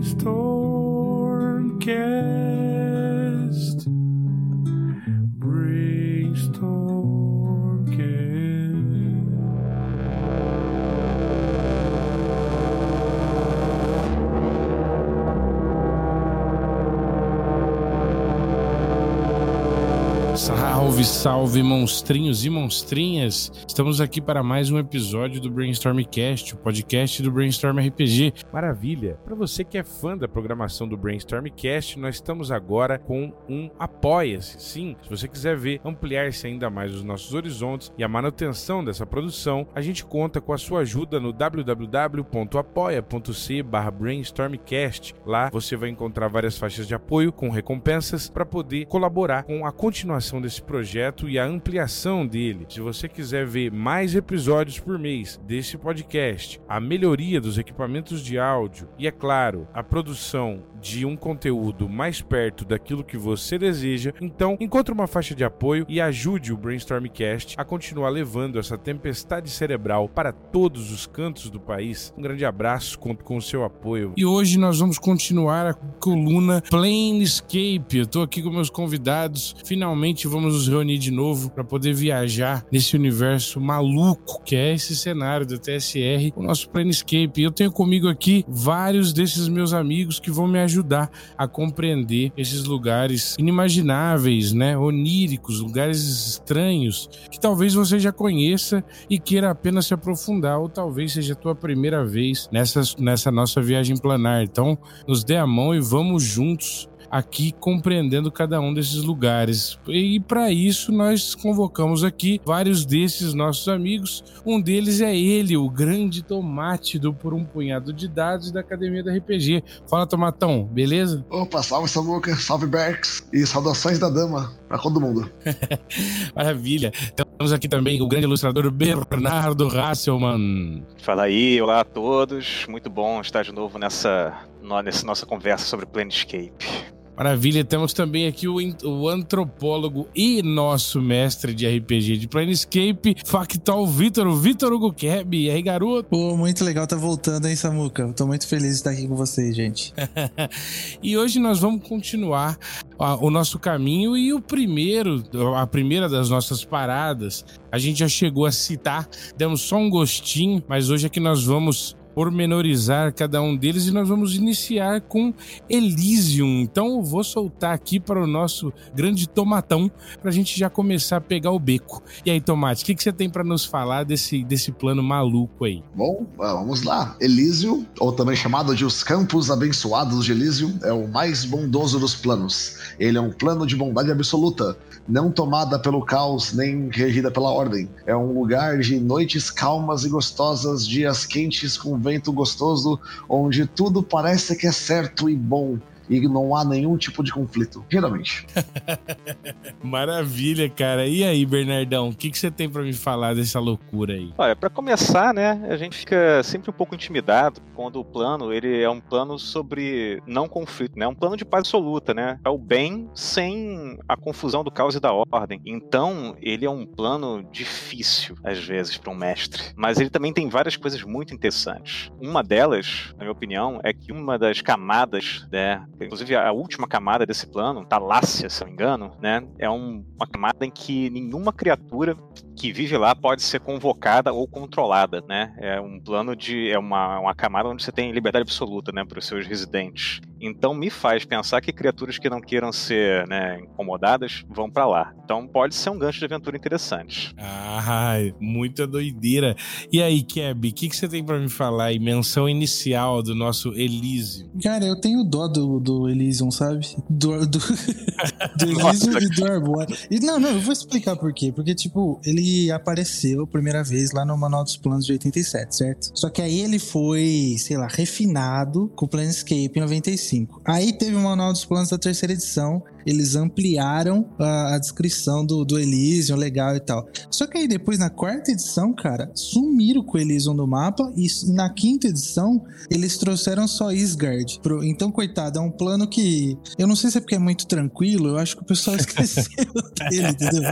Brainstormcast. Salve, salve, monstrinhos e monstrinhas! Estamos aqui para mais um episódio do Brainstormcast, o podcast do Brainstorm RPG. Maravilha! Para você que é fã da programação do Brainstormcast, nós estamos agora com um Apoia-se. Sim, se você quiser ver ampliar-se ainda mais os nossos horizontes e a manutenção dessa produção, a gente conta com a sua ajuda no www.apoia.se brainstormcast. Lá você vai encontrar várias faixas de apoio com recompensas para poder colaborar com a continuação desse projeto e a ampliação dele. Se você quiser ver mais episódios por mês desse podcast, a melhoria dos equipamentos de áudio e, é claro, a produção de um conteúdo mais perto daquilo que você deseja, então encontre uma faixa de apoio e ajude o Brainstormcast a continuar levando essa tempestade cerebral para todos os cantos do país. Um grande abraço, conto com o seu apoio. E hoje nós vamos continuar a coluna Planescape. Eu tô aqui com meus convidados. Finalmente vamos nos reunir de novo para poder viajar nesse universo maluco que é esse cenário do TSR, o nosso Planescape. Eu tenho comigo aqui vários desses meus amigos que vão me ajudar a compreender esses lugares inimagináveis, né, oníricos, lugares estranhos que talvez você já conheça e queira apenas se aprofundar ou talvez seja a tua primeira vez nessa, nessa nossa viagem planar. Então, nos dê a mão e vamos juntos aqui compreendendo cada um desses lugares. E para isso nós convocamos aqui vários desses nossos amigos. Um deles é ele, o grande tomate do Por um Punhado de Dados da Academia da RPG. Fala, Tomatão, beleza? Opa, salve Samuca, salve Berks e saudações da dama pra todo mundo. Maravilha. Temos aqui também o grande ilustrador Bernardo Hasselmann. Fala aí, olá a todos. Muito bom estar de novo nessa, nessa nossa conversa sobre Planescape. Maravilha, temos também aqui o, o antropólogo e nosso mestre de RPG de Planescape, Factal Vitor, o Vitor Hugo Keb. E aí, garoto? Pô, muito legal tá voltando, hein, Samuca? Eu tô muito feliz de estar aqui com vocês, gente. E hoje nós vamos continuar o nosso caminho e o primeiro, a primeira das nossas paradas, a gente já chegou a citar, demos só um gostinho, mas hoje é que nós vamos pormenorizar cada um deles e nós vamos iniciar com Elysium. Então eu vou soltar aqui para o nosso grande tomatão para a gente já começar a pegar o beco. E aí, Tomate, o que, que você tem para nos falar desse, desse plano maluco aí? Bom, ah, vamos lá. Elísio, ou também chamado de os Campos Abençoados de Elísio, é o mais bondoso dos planos. Ele é um plano de bondade absoluta, não tomada pelo caos nem regida pela ordem. É um lugar de noites calmas e gostosas, dias quentes com vento gostoso, onde tudo parece que é certo e bom. E não há nenhum tipo de conflito, geralmente. Maravilha, cara. E aí, Bernardão, o que, que você tem para me falar dessa loucura aí? Olha, para começar, né, a gente fica sempre um pouco intimidado quando o plano, ele é um plano sobre não conflito, né? Um plano de paz absoluta, né? É o bem sem a confusão do caos e da ordem. Então, ele é um plano difícil às vezes para um mestre, mas ele também tem várias coisas muito interessantes. Uma delas, na minha opinião, é que uma das camadas, né, inclusive a última camada desse plano, Talácia, se não me engano, né, é um- uma camada em que nenhuma criatura que vive lá pode ser convocada ou controlada, né? É um plano de é uma, uma camada onde você tem liberdade absoluta, né, para os seus residentes. Então me faz pensar que criaturas que não queiram ser, né, incomodadas vão para lá. Então pode ser um gancho de aventura interessante. Ah, muita doideira. E aí, Keb, o que, que você tem para me falar aí? Menção inicial do nosso Elísio. Cara, eu tenho dó do, do Elysium, sabe? Do, do, do Elysium e do Arbor. E não, não, eu vou explicar por quê. Porque, tipo, ele apareceu a primeira vez lá no Manual dos Planos de 87, certo? Só que aí ele foi, sei lá, refinado com o Planescape em 95. Aí teve o Manual dos Planos da terceira edição, eles ampliaram a, a descrição do, do Elysium, legal e tal. Só que aí depois, na quarta edição, cara, sumiram com o Elysium do mapa e na quinta edição eles trouxeram só Isgard. Pro, então, coitado, é um plano que eu não sei se é porque é muito tranquilo, eu acho que o pessoal esqueceu dele, entendeu?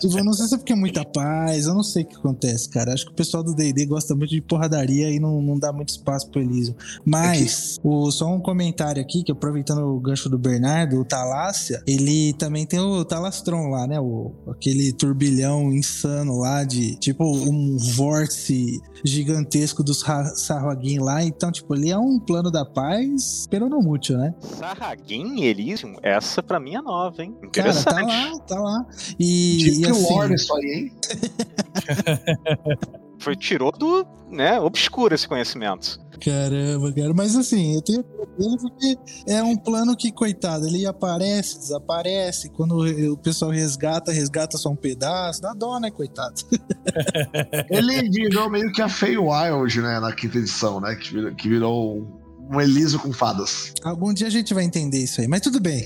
Tipo, eu não sei se é porque é muita paz, eu não sei o que acontece, cara. Acho que o pessoal do D&D gosta muito de porradaria e não, não dá muito espaço pro Elysium. Mas, é que... o, só um comentário aqui, que aproveitando o gancho do Bernardo, o Talácia, ele também tem o Talastron lá, né? O, aquele turbilhão insano lá de, tipo, um vórtice gigantesco dos Sarragin lá. Então, tipo, ele é um plano da paz, peronomútil, né? Sarragin Elysium? Essa pra mim é nova, hein? Interessante. Cara, tá lá, tá lá. E, Deep e assim... War isso aí, hein? Foi tirou do, né, obscuro esse conhecimento. Caramba, cara. Mas assim, eu tenho problema porque é um plano que, coitado, ele aparece, desaparece. Quando o pessoal resgata, resgata só um pedaço. Dá dó, né, coitado? ele virou meio que a Feywild, né, na quinta edição, né? Que virou, que virou um Eliso com fadas. Algum dia a gente vai entender isso aí, mas tudo bem.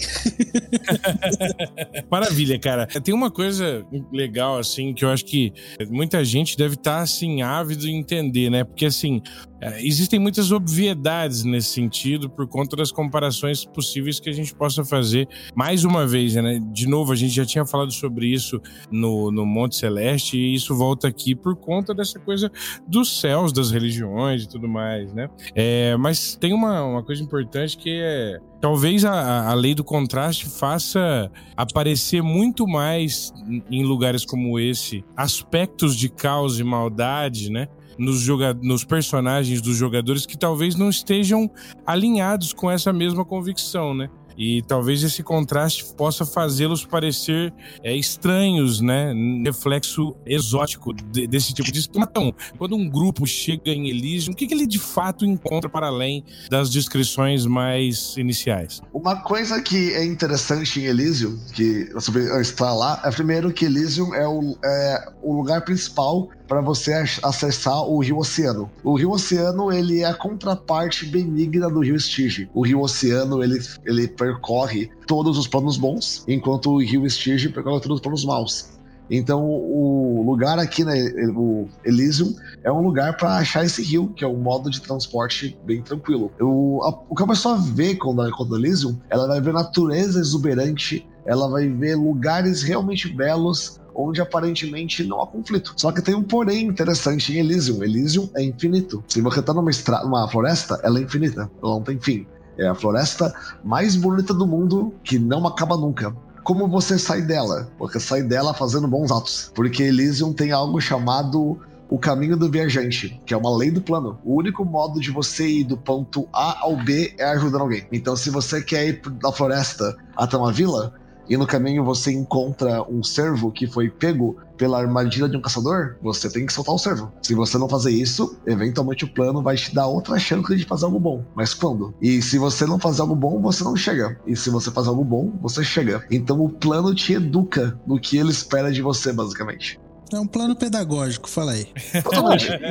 Maravilha, cara. Tem uma coisa legal, assim, que eu acho que muita gente deve estar, tá, assim, ávido em entender, né? Porque, assim, é, existem muitas obviedades nesse sentido por conta das comparações possíveis que a gente possa fazer. Mais uma vez, né? De novo, a gente já tinha falado sobre isso no, no Monte Celeste e isso volta aqui por conta dessa coisa dos céus, das religiões e tudo mais, né? É, mas tem uma, uma coisa importante que é talvez a, a lei do contraste faça aparecer muito mais em lugares como esse aspectos de caos e maldade, né? Nos, joga nos personagens dos jogadores que talvez não estejam alinhados com essa mesma convicção, né? E talvez esse contraste possa fazê-los parecer é, estranhos, né? reflexo exótico de, desse tipo de situação. Quando um grupo chega em Elysium, o que, que ele de fato encontra para além das descrições mais iniciais? Uma coisa que é interessante em Elysium, que você está lá, é primeiro que Elysium é o, é o lugar principal para você acessar o Rio Oceano. O Rio Oceano ele é a contraparte benigna do Rio Estige. O Rio Oceano ele, ele percorre todos os planos bons, enquanto o Rio Estige percorre todos os planos maus. Então, o lugar aqui, né, o Elysium, é um lugar para achar esse rio, que é um modo de transporte bem tranquilo. O, a, o que a pessoa vê quando encontra Elysium, ela vai ver natureza exuberante, ela vai ver lugares realmente belos, onde aparentemente não há conflito. Só que tem um porém interessante em Elysium. Elysium é infinito. Se você tá numa, numa floresta, ela é infinita. Ela não tem fim. É a floresta mais bonita do mundo que não acaba nunca como você sai dela? Você sai dela fazendo bons atos. Porque Elysium tem algo chamado o caminho do viajante, que é uma lei do plano. O único modo de você ir do ponto A ao B é ajudando alguém. Então, se você quer ir da floresta até uma vila, e no caminho você encontra um servo que foi pego pela armadilha de um caçador, você tem que soltar o servo. Se você não fazer isso, eventualmente o plano vai te dar outra chance de fazer algo bom. Mas quando? E se você não fazer algo bom, você não chega. E se você fazer algo bom, você chega. Então o plano te educa no que ele espera de você, basicamente. É um plano pedagógico, fala aí.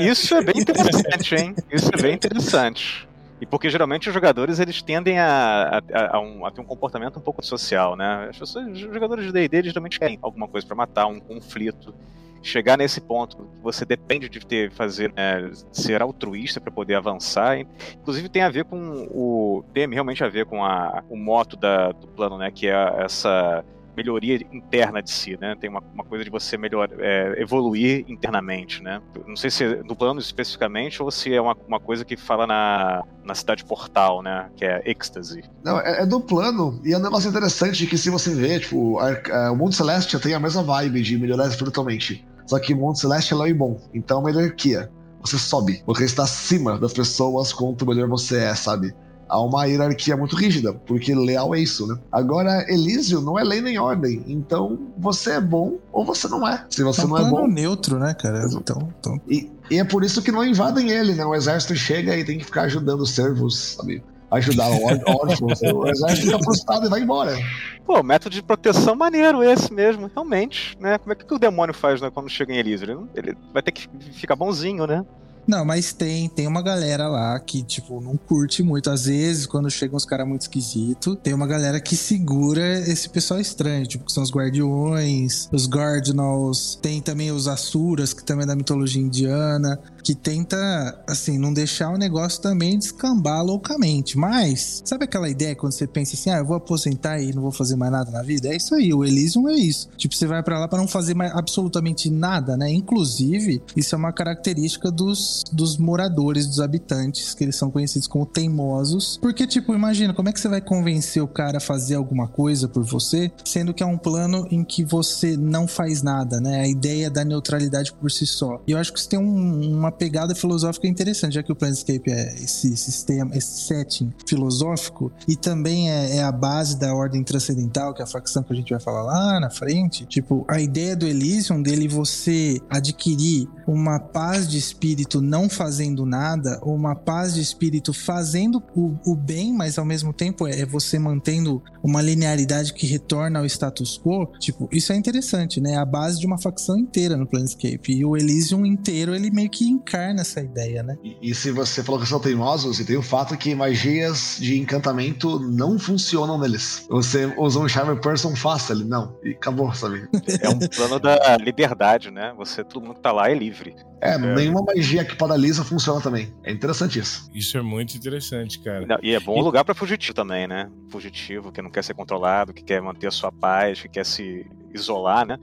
Isso é bem interessante, hein? Isso é bem interessante. E porque geralmente os jogadores eles tendem a, a, a, um, a ter um comportamento um pouco social, né? As pessoas, os jogadores de D&D geralmente querem alguma coisa para matar, um conflito. Chegar nesse ponto, você depende de ter fazer né, ser altruísta para poder avançar. Inclusive tem a ver com o tem realmente a ver com a, o moto da, do plano, né? Que é essa melhoria interna de si, né? Tem uma, uma coisa de você melhor, é, evoluir internamente, né? Não sei se no plano especificamente ou se é uma, uma coisa que fala na, na cidade portal, né? Que é êxtase. Não, é, é do plano e é um negócio interessante que se você vê, tipo, a, a, o Mundo Celeste tem a mesma vibe de melhorar espiritualmente. Só que o Mundo Celeste é bom, então é uma hierarquia. Você sobe, você está acima das pessoas quanto melhor você é, sabe? Há uma hierarquia muito rígida, porque leal é isso, né? Agora, Elísio não é lei nem ordem, então você é bom ou você não é. Se você é um não é bom. neutro, né, cara? Então. então... E, e, é por isso que não invadem ele, né? O exército chega e tem que ficar ajudando os servos, sabe? Ajudar órfãos. o exército fica frustrado e vai embora. Pô, método de proteção maneiro esse mesmo, realmente, né? Como é que o demônio faz né, quando chega em Elísio? Ele, ele vai ter que ficar bonzinho, né? Não, mas tem, tem uma galera lá que, tipo, não curte muito. Às vezes, quando chegam os caras muito esquisitos, tem uma galera que segura esse pessoal estranho, tipo, que são os guardiões, os Guardians, tem também os Asuras, que também é da mitologia indiana que tenta, assim, não deixar o negócio também descambar loucamente. Mas, sabe aquela ideia quando você pensa assim, ah, eu vou aposentar e não vou fazer mais nada na vida? É isso aí, o Elysium é isso. Tipo, você vai para lá para não fazer mais absolutamente nada, né? Inclusive, isso é uma característica dos, dos moradores, dos habitantes, que eles são conhecidos como teimosos. Porque, tipo, imagina, como é que você vai convencer o cara a fazer alguma coisa por você, sendo que é um plano em que você não faz nada, né? A ideia da neutralidade por si só. E eu acho que isso tem um, uma pegada filosófica interessante, já que o Planescape é esse sistema, esse setting filosófico e também é, é, a base da ordem transcendental, que é a facção que a gente vai falar lá na frente. Tipo, a ideia do Elysium dele você adquirir uma paz de espírito não fazendo nada, ou uma paz de espírito fazendo o, o bem, mas ao mesmo tempo é, é você mantendo uma linearidade que retorna ao status quo. Tipo, isso é interessante, né? A base de uma facção inteira no Planescape. E o Elysium inteiro, ele meio que encarna essa ideia, né? E, e, se você falou que são teimosos, e tem o fato que magias de encantamento não funcionam neles. Você usa um Charmer Person fácil ali, não. E acabou, sabe? É um plano da liberdade, né? Você, todo mundo que tá lá é livre. É, é, nenhuma magia que paralisa funciona também. É interessante isso. Isso é muito interessante, cara. Não, e é bom e... lugar para fugitivo também, né? Fugitivo que não quer ser controlado, que quer manter a sua paz, que quer se isolar, né?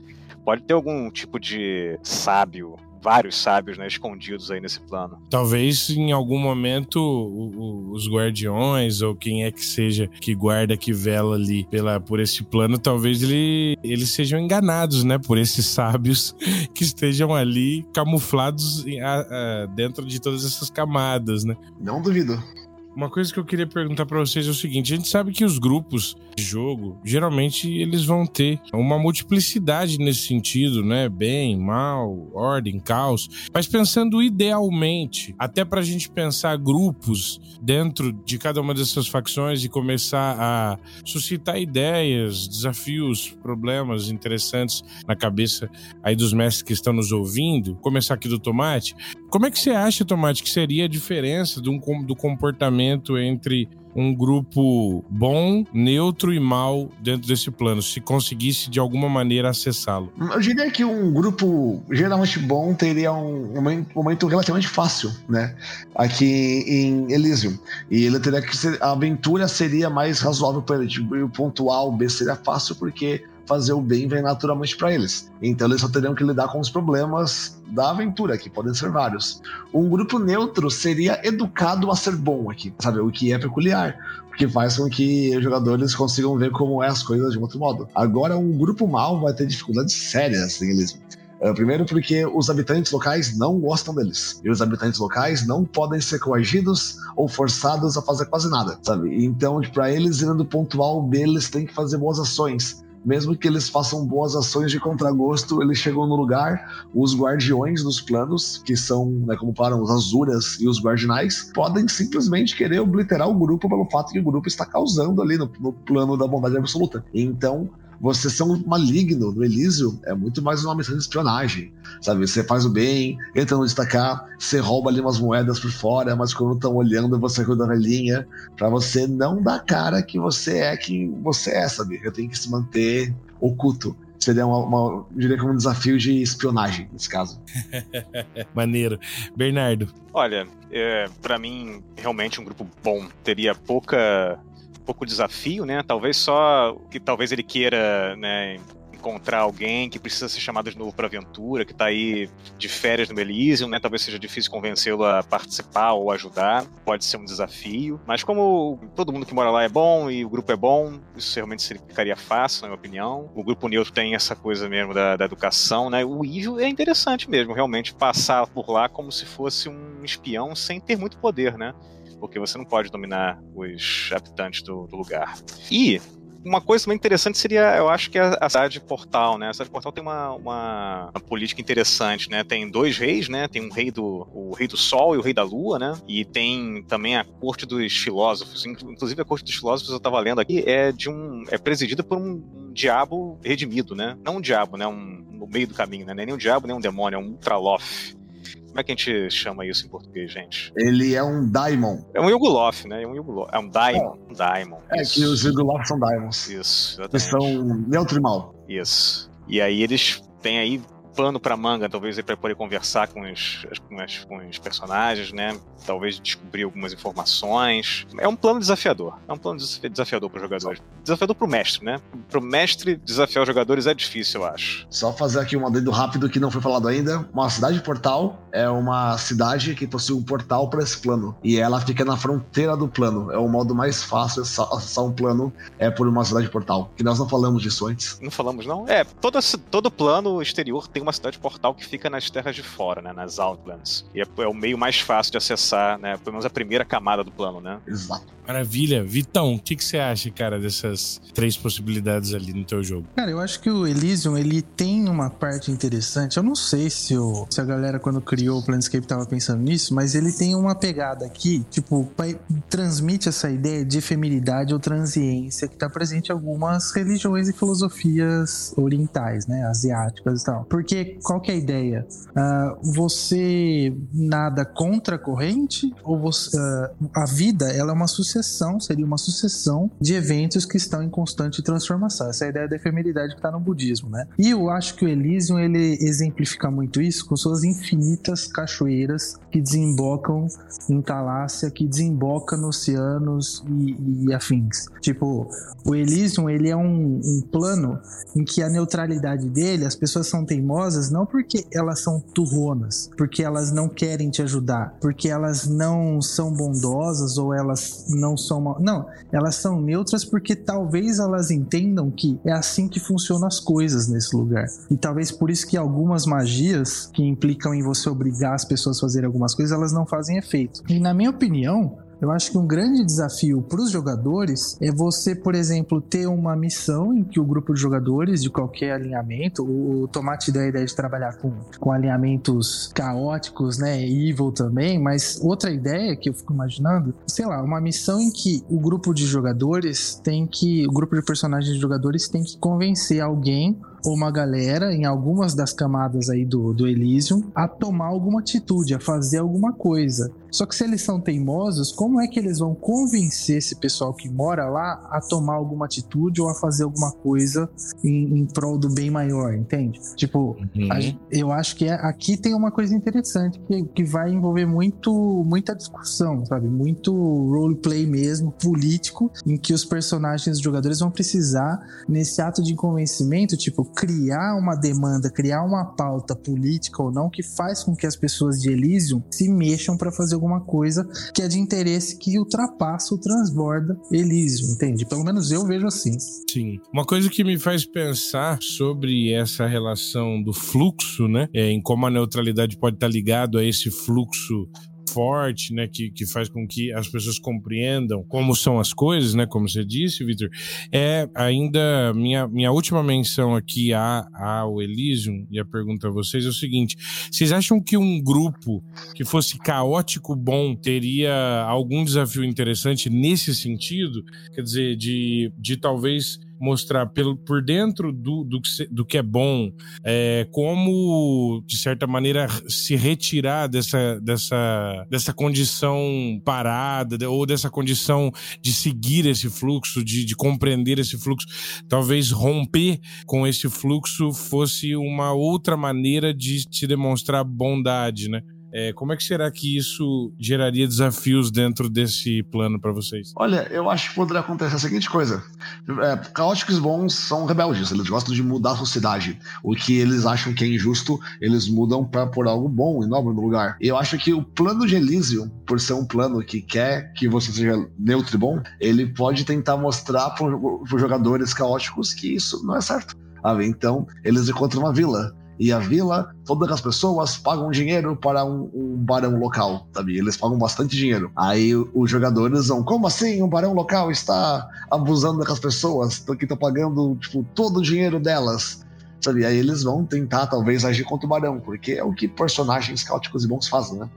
Pode ter algum tipo de sábio vários sábios né, escondidos aí nesse plano. Talvez em algum momento o, o, os guardiões ou quem é que seja que guarda, que vela ali pela, por esse plano, talvez ele, eles sejam enganados, né, por esses sábios que estejam ali camuflados a, a, dentro de todas essas camadas, né? Não duvido. Uma coisa que eu queria perguntar para vocês é o seguinte: a gente sabe que os grupos de jogo, geralmente, eles vão ter uma multiplicidade nesse sentido, né? Bem, mal, ordem, caos. Mas pensando idealmente, até para a gente pensar grupos dentro de cada uma dessas facções e começar a suscitar ideias, desafios, problemas interessantes na cabeça aí dos mestres que estão nos ouvindo. Começar aqui do Tomate. Como é que você acha, Tomate, que seria a diferença do, do comportamento entre um grupo bom, neutro e mal dentro desse plano, se conseguisse de alguma maneira acessá-lo? Eu diria que um grupo geralmente bom teria um momento relativamente fácil, né? Aqui em Elysium. E ele teria que ser. A aventura seria mais razoável para ele. Tipo, o ponto A ou B seria fácil porque fazer o bem vem naturalmente para eles. Então eles só teriam que lidar com os problemas da aventura, que podem ser vários. Um grupo neutro seria educado a ser bom aqui, sabe? O que é peculiar, porque faz com que os jogadores consigam ver como é as coisas de um outro modo. Agora, um grupo mal vai ter dificuldades sérias em eles. Uh, primeiro porque os habitantes locais não gostam deles. E os habitantes locais não podem ser coagidos ou forçados a fazer quase nada, sabe? Então, para eles irem do ponto A ao B, eles têm que fazer boas ações mesmo que eles façam boas ações de contragosto, eles chegam no lugar, os guardiões dos planos, que são, né, como falam, os azuras e os guardinais, podem simplesmente querer obliterar o grupo pelo fato que o grupo está causando ali no, no plano da bondade absoluta. Então, você ser um maligno no Elísio é muito mais uma missão de espionagem, sabe? Você faz o bem, entra no destacar, você rouba ali umas moedas por fora, mas quando estão olhando, você cuida da velhinha, para você não dar cara que você é quem você é, sabe? Eu tenho que se manter oculto seria uma, uma diria como um desafio de espionagem nesse caso. Maneiro. Bernardo. Olha, é, para mim, realmente um grupo bom teria pouca pouco desafio, né? Talvez só que talvez ele queira, né, encontrar alguém que precisa ser chamado de novo para aventura, que está aí de férias no Elysium, né? Talvez seja difícil convencê-lo a participar ou ajudar. Pode ser um desafio. Mas como todo mundo que mora lá é bom e o grupo é bom, isso realmente ficaria fácil, na minha opinião. O grupo neutro tem essa coisa mesmo da, da educação, né? O Ivio é interessante mesmo, realmente passar por lá como se fosse um espião sem ter muito poder, né? Porque você não pode dominar os habitantes do, do lugar. E uma coisa também interessante seria, eu acho que a, a cidade portal, né? A cidade portal tem uma, uma, uma, política interessante, né? Tem dois reis, né? Tem um rei do o rei do sol e o rei da lua, né? E tem também a corte dos filósofos. Inclusive a corte dos filósofos eu estava lendo aqui é de um é presidida por um, diabo redimido, né? Não um diabo, né? Um no meio do caminho, né? Nem um diabo nem um demônio, é um ultraloth Como é que a gente chama isso em português, gente? Ele é um Daimon. É um Yuguloth, né? É um Yuguloth. É um Daimon. Um Daimon. É isso. que os Yuguloth são Daimons. Isso, Que exatamente. são neutro e mal. Isso. E aí eles têm aí pano pra manga, talvez, para poder conversar com os, com, as- com os personagens, né? Talvez descobrir algumas informações. É um plano desafiador. É um plano desafi- desafiador para os jogadores. Desafiador pro mestre, né? Pro mestre desafiar os jogadores é difícil, eu acho. Só fazer aqui um adendo rápido que não foi falado ainda. Uma cidade portal é uma cidade que possui um portal para esse plano. E ela fica na fronteira do plano. É o modo mais fácil de acessar- um plano é por uma cidade portal. Que nós não falamos disso antes. Não falamos, não? É, todo, todo plano exterior tem uma cidade portal que fica nas terras de fora, né? Nas Outlands. E é, é o meio mais fácil de acessar, né? Pelo menos a primeira camada do plano, né? Exato. Maravilha. Vitão, o que, que você acha, cara, dessas três possibilidades ali no teu jogo? Cara, eu acho que o Elysium, ele tem uma parte interessante. Eu não sei se, o, se a galera, quando criou o Planescape, tava pensando nisso, mas ele tem uma pegada aqui, tipo, transmite essa ideia de efemeridade ou transiência que tá presente em algumas religiões e filosofias orientais, né? Asiáticas e tal. Porque qual que é a ideia? Ah, você nada contra a corrente ou você, ah, a vida ela é uma sucessão, seria uma sucessão de eventos que estão em constante transformação. Essa é a ideia da efemeridade que está no budismo, né? E eu acho que o Elysium ele exemplifica muito isso com suas infinitas cachoeiras que desembocam em Talácia, que desemboca nos oceanos e, e afins. Tipo, o Elysium ele é um, um plano em que a neutralidade dele, as pessoas são teimosas não porque elas são turronas, porque elas não querem te ajudar, porque elas não são bondosas ou elas não são mal... não, elas são neutras porque talvez elas entendam que é assim que funcionam as coisas nesse lugar. E talvez por isso que algumas magias que implicam em você obrigar as pessoas a fazerem algumas coisas, elas não fazem efeito. E na minha opinião, eu acho que um grande desafio para os jogadores é você, por exemplo, ter uma missão em que o grupo de jogadores de qualquer alinhamento, o Tomate deu a ideia de trabalhar com, com alinhamentos caóticos, né, evil também, mas outra ideia que eu fico imaginando, sei lá, uma missão em que o grupo de jogadores tem que, o grupo de personagens de jogadores tem que convencer alguém uma galera em algumas das camadas aí do, do Elysium a tomar alguma atitude, a fazer alguma coisa. Só que se eles são teimosos, como é que eles vão convencer esse pessoal que mora lá a tomar alguma atitude ou a fazer alguma coisa em, em prol do bem maior, entende? Tipo, a gen- eu acho que é- aqui tem uma coisa interessante que, que vai envolver muito muita discussão, sabe? Muito roleplay mesmo, político, em que os personagens os jogadores vão precisar, nesse ato de convencimento, tipo, criar uma demanda, criar uma pauta política ou não que faz com que as pessoas de Elysium se mexam para fazer alguma coisa que é de interesse que ultrapassa ou transborda Elysium, entende? Pelo menos eu vejo assim. Sim. Uma coisa que me faz pensar sobre essa relação do fluxo, né? É, em como a neutralidade pode estar ligado a esse fluxo forte, né, que, que faz com que as pessoas compreendam como são as coisas, né, como você disse, Victor, é ainda minha, minha última menção aqui a, ao Elysium e a pergunta a vocês é o seguinte, vocês acham que um grupo que fosse caótico bom teria algum desafio interessante nesse sentido? Quer dizer, de, de talvez mostrar pelo, por dentro do, do, que do que é bom, é, como, de certa maneira, se retirar dessa, dessa, dessa condição parada, ou dessa condição de seguir esse fluxo, de, de compreender esse fluxo. Talvez romper com esse fluxo fosse uma outra maneira de se demonstrar bondade, né? É, como é que será que isso geraria desafios dentro desse plano para vocês? Olha, eu acho que poderia acontecer a seguinte coisa. É, caóticos bons são rebeldes, eles gostam de mudar a sociedade. O que eles acham que é injusto, eles mudam para pôr algo bom e nobre no lugar. Eu acho que o plano de Elysium, por ser um plano que quer que você seja neutro e bom, ele pode tentar mostrar para os jogadores caóticos que isso não é certo. sabe? Então, eles encontram uma vila. E a vila, todas as pessoas pagam dinheiro para um, um barão local, sabe? Eles pagam bastante dinheiro. Aí os jogadores vão, como assim? Um barão local está abusando das pessoas, que estão pagando tipo, todo o dinheiro delas. Sabe? Aí eles vão tentar, talvez, agir contra o Barão, porque é o que personagens cáuticos e bons fazem, né?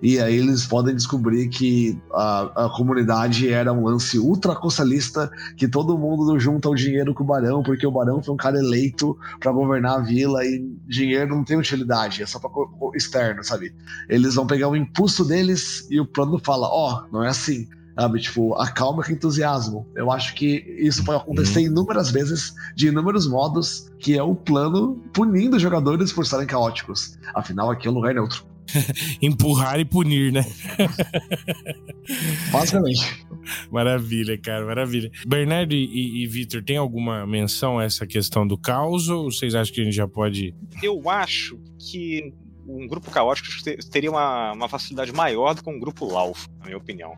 E aí eles podem descobrir que a, a comunidade era um lance ultracostalista, que todo mundo junta o dinheiro com o Barão, porque o Barão foi um cara eleito para governar a vila e dinheiro não tem utilidade, é só pra externo, sabe? Eles vão pegar o impulso deles e o plano fala: ó, oh, não é assim Sabe, tipo, acalma com entusiasmo. Eu acho que isso pode acontecer uhum. inúmeras vezes, de inúmeros modos, que é o plano punindo os jogadores por serem caóticos. Afinal, aqui é um lugar neutro. Empurrar e punir, né? Basicamente. Maravilha, cara, maravilha. Bernardo e, e Vitor, tem alguma menção a essa questão do caos ou vocês acham que a gente já pode. Eu acho que um grupo caótico teria uma, uma facilidade maior do que um grupo laufo, na minha opinião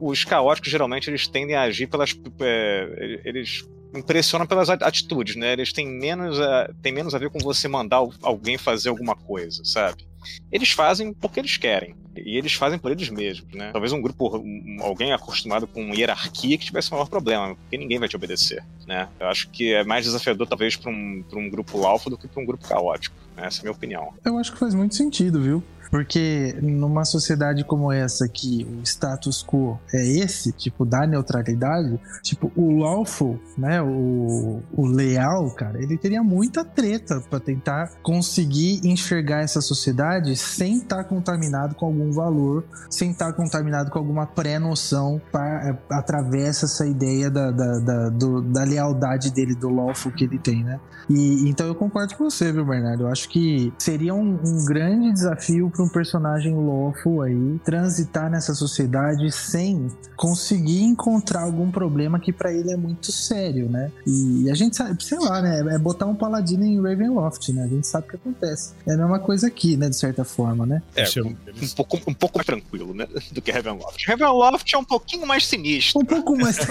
os caóticos geralmente eles tendem a agir pelas. É, eles impressionam pelas atitudes, né? Eles têm menos, a, têm menos a ver com você mandar alguém fazer alguma coisa, sabe? Eles fazem porque eles querem. E eles fazem por eles mesmos, né? Talvez um grupo, um, alguém acostumado com hierarquia que tivesse um maior problema, porque ninguém vai te obedecer, né? Eu acho que é mais desafiador, talvez, para um, um grupo alfa do que para um grupo caótico. Né? Essa é a minha opinião. Eu acho que faz muito sentido, viu? Porque numa sociedade como essa, que o status quo é esse, tipo, da neutralidade, tipo, o lawful, né, o, o leal, cara, ele teria muita treta para tentar conseguir enxergar essa sociedade sem estar tá contaminado com algum valor, sem estar tá contaminado com alguma pré-noção para atravessa essa ideia da, da, da, do, da lealdade dele, do lawful que ele tem, né? E então eu concordo com você, viu, Bernardo? Eu acho que seria um, um grande desafio um personagem lawful aí transitar nessa sociedade sem conseguir encontrar algum problema que para ele é muito sério, né? E a gente sabe, sei lá, né? É botar um paladino em Ravenloft, né? A gente sabe o que acontece. É a mesma coisa aqui, né? De certa forma, né? É, um, um, pouco, um pouco mais tranquilo, né? Do que Ravenloft. Ravenloft é um pouquinho mais sinistro. Um pouco mais.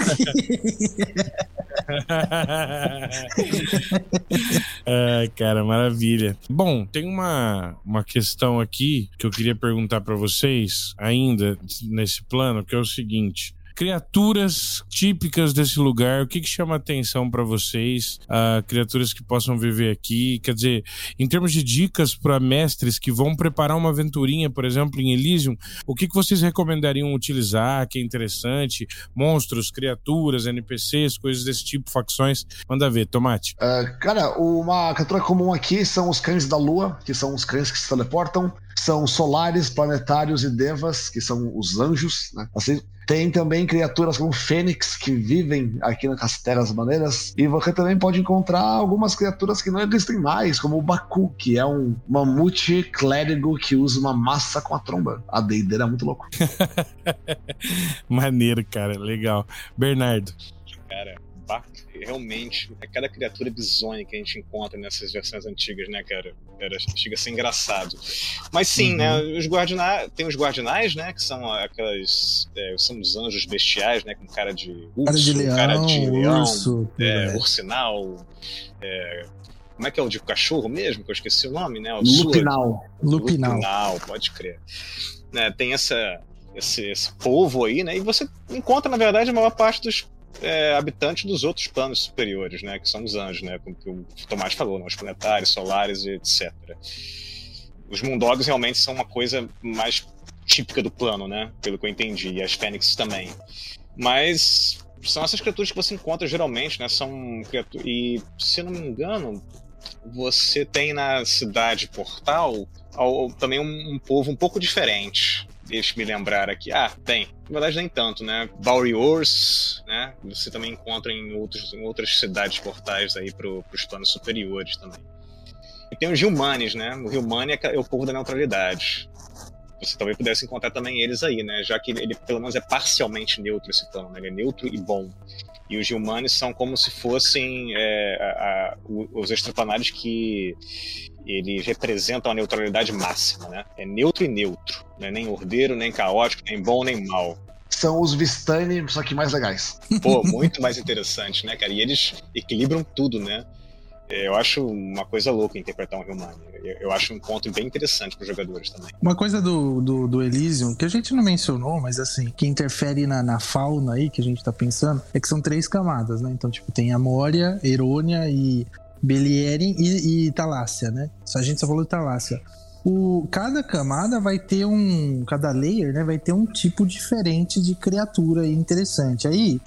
Ai, cara, maravilha. Bom, tem uma, uma questão aqui que eu queria perguntar para vocês, ainda nesse plano, que é o seguinte criaturas típicas desse lugar, o que, que chama atenção para vocês? Uh, criaturas que possam viver aqui, quer dizer, em termos de dicas para mestres que vão preparar uma aventurinha, por exemplo, em Elysium, o que, que vocês recomendariam utilizar, que é interessante? Monstros, criaturas, NPCs, coisas desse tipo, facções? Manda ver, Tomate. Uh, cara, uma criatura comum aqui são os cães da lua, que são os cães que se teleportam são solares, planetários e devas, que são os anjos. Né? Assim, tem também criaturas como Fênix que vivem aqui nas Terras Maneiras. E você também pode encontrar algumas criaturas que não existem mais, como o Baku, que é um mamute clérigo que usa uma massa com a tromba. A deideira é muito louco. Maneiro, cara. Legal. Bernardo. Cara, realmente é cada criatura bizonha que a gente encontra nessas versões antigas, né, cara? Era, chega a ser engraçado. Mas sim, né, uhum. né? Os guardinais. Tem os guardinais, né? Que são aquelas. É, são os anjos bestiais, né? Com cara de urso, cara de leão, cara de leão urso, é, é. ursinal. É, como é que é o de cachorro mesmo? Que eu esqueci o nome, né? O Lupinal. Lupinal. Lupinal, pode crer. Né, tem essa, esse, esse povo aí, né? E você encontra, na verdade, a maior parte dos é, habitantes dos outros planos superiores, né? Que são os anjos, né? Como o Tomás falou, né, os planetários, solares e etc. Os Moondogs realmente são uma coisa mais típica do plano, né? Pelo que eu entendi, e as Fênix também. Mas são essas criaturas que você encontra geralmente, né? São criaturas. E, se não me engano, você tem na cidade Portal também um, um povo um pouco diferente. Deixa me lembrar aqui. Ah, tem. Na verdade, nem tanto, né? Wars, né? Você também encontra em, outros, em outras cidades portais aí para os planos superiores também. E tem os Humanes, né? O Humane é, o povo da neutralidade. Você talvez pudesse encontrar também eles aí, né? Já que ele, pelo menos, é parcialmente neutro esse plano, né? Ele é neutro e bom. E os Gilmanes são como se fossem é, a, a, os extraplanários que eles representam a neutralidade máxima, né? É neutro e neutro, não é nem ordeiro, nem caótico, nem bom, nem mal. São os Vistani, só que mais legais. Pô, muito mais interessante, né, cara? E eles equilibram tudo, né? É, eu acho uma coisa louca interpretar um Humane. Eu acho um ponto bem interessante para os jogadores também. Uma coisa do, do, do, Elysium, que a gente não mencionou, mas assim, que interfere na, na fauna aí, que a gente tá pensando, é que são três camadas, né? Então, tipo, tem a Moria, Erônia e Belierin e, e Talácia, né? A gente só falou de Talácia. O, cada camada vai ter um. Cada layer, né? Vai ter um tipo diferente de criatura interessante. Aí,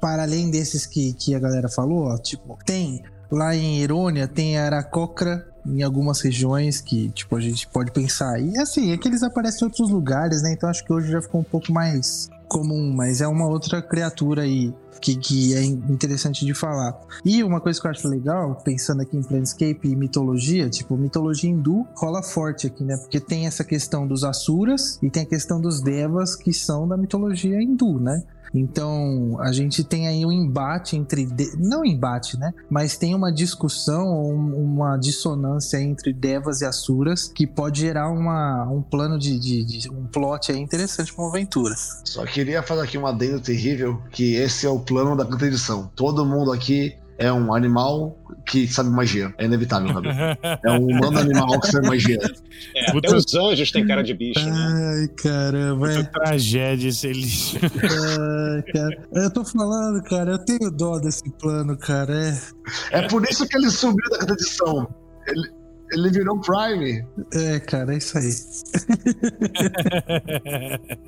para além desses que, que a galera falou, ó, tipo, tem lá em Irônia, tem Aracocra, em algumas regiões que, tipo, a gente pode pensar. E assim, é que eles aparecem em outros lugares, né? Então acho que hoje já ficou um pouco mais comum, mas é uma outra criatura aí que, que é interessante de falar. E uma coisa que eu acho legal, pensando aqui em Planescape e mitologia, tipo, mitologia hindu rola forte aqui, né? Porque tem essa questão dos Asuras e tem a questão dos Devas, que são da mitologia hindu, né? Então, a gente tem aí um embate entre. Não embate, né? Mas tem uma discussão, uma dissonância entre Devas e Asuras que pode gerar uma, um plano de, de, de um plot aí interessante para uma aventura. Só queria fazer aqui uma adendo terrível: que esse é o plano da quinta edição. Todo mundo aqui é um animal que sabe magia. É inevitável, sabe? É um humano animal que sabe magia. É, Puta... até os anjos têm cara de bicho, né? Ai, caramba. Puta é. tragédia esse lixo. Ai, cara. Eu tô falando, cara, eu tenho dó desse plano, cara. É, é por isso que ele subiu da edição. Ele, ele virou Prime. É, cara, é isso aí.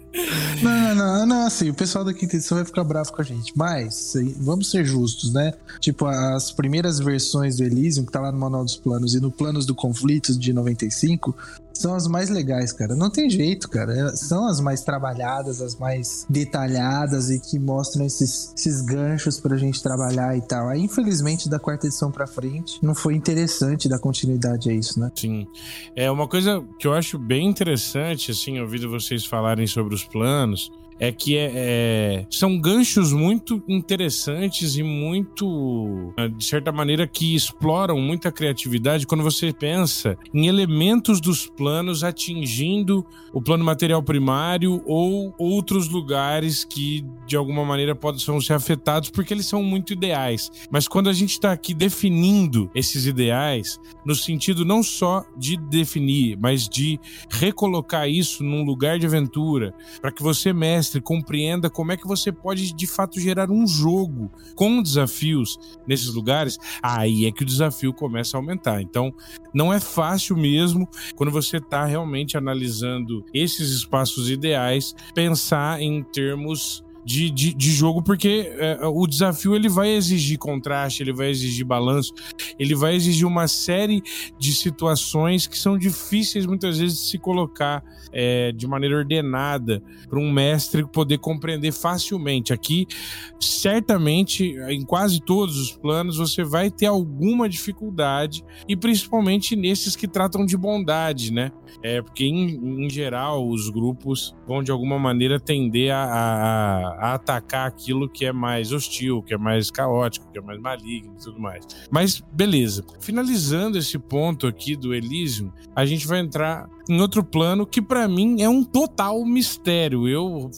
não, não, não, assim, o pessoal da quinta edição vai ficar bravo com a gente. Mas, vamos ser justos, né? Tipo, as primeiras versões do Elysium, que tá lá no Manual dos Planos, e no Planos do Conflito de 95, são as mais legais, cara. Não tem jeito, cara. É, são as mais trabalhadas, as mais detalhadas e que mostram esses, esses ganchos pra gente trabalhar e tal. Aí, infelizmente, da quarta edição pra frente, não foi interessante dar continuidade a isso, né? Sim. É uma coisa que eu acho bem interessante, assim, ouvindo vocês falarem sobre os planos, é que é, é, são ganchos muito interessantes e muito, de certa maneira, que exploram muita criatividade quando você pensa em elementos dos planos atingindo o plano material primário ou outros lugares que, de alguma maneira, possam ser afetados porque eles são muito ideais. Mas quando a gente está aqui definindo esses ideais, no sentido não só de definir, mas de recolocar isso num lugar de aventura, para que você, mestre, mestre compreenda como é que você pode de fato gerar um jogo com desafios nesses lugares, aí é que o desafio começa a aumentar. Então, não é fácil mesmo quando você está realmente analisando esses espaços ideais, pensar em termos de, de, de jogo, porque é, o desafio ele vai exigir contraste, ele vai exigir balanço, ele vai exigir uma série de situações que são difíceis muitas vezes de se colocar é, de maneira ordenada para um mestre poder compreender facilmente. Aqui, certamente, em quase todos os planos, você vai ter alguma dificuldade, e principalmente nesses que tratam de bondade, né? É, porque, em, em geral, os grupos vão de alguma maneira tender a, a a atacar aquilo que é mais hostil, que é mais caótico, que é mais maligno e tudo mais. Mas beleza. Finalizando esse ponto aqui do Elysium, a gente vai entrar em outro plano que para mim é um total mistério. Eu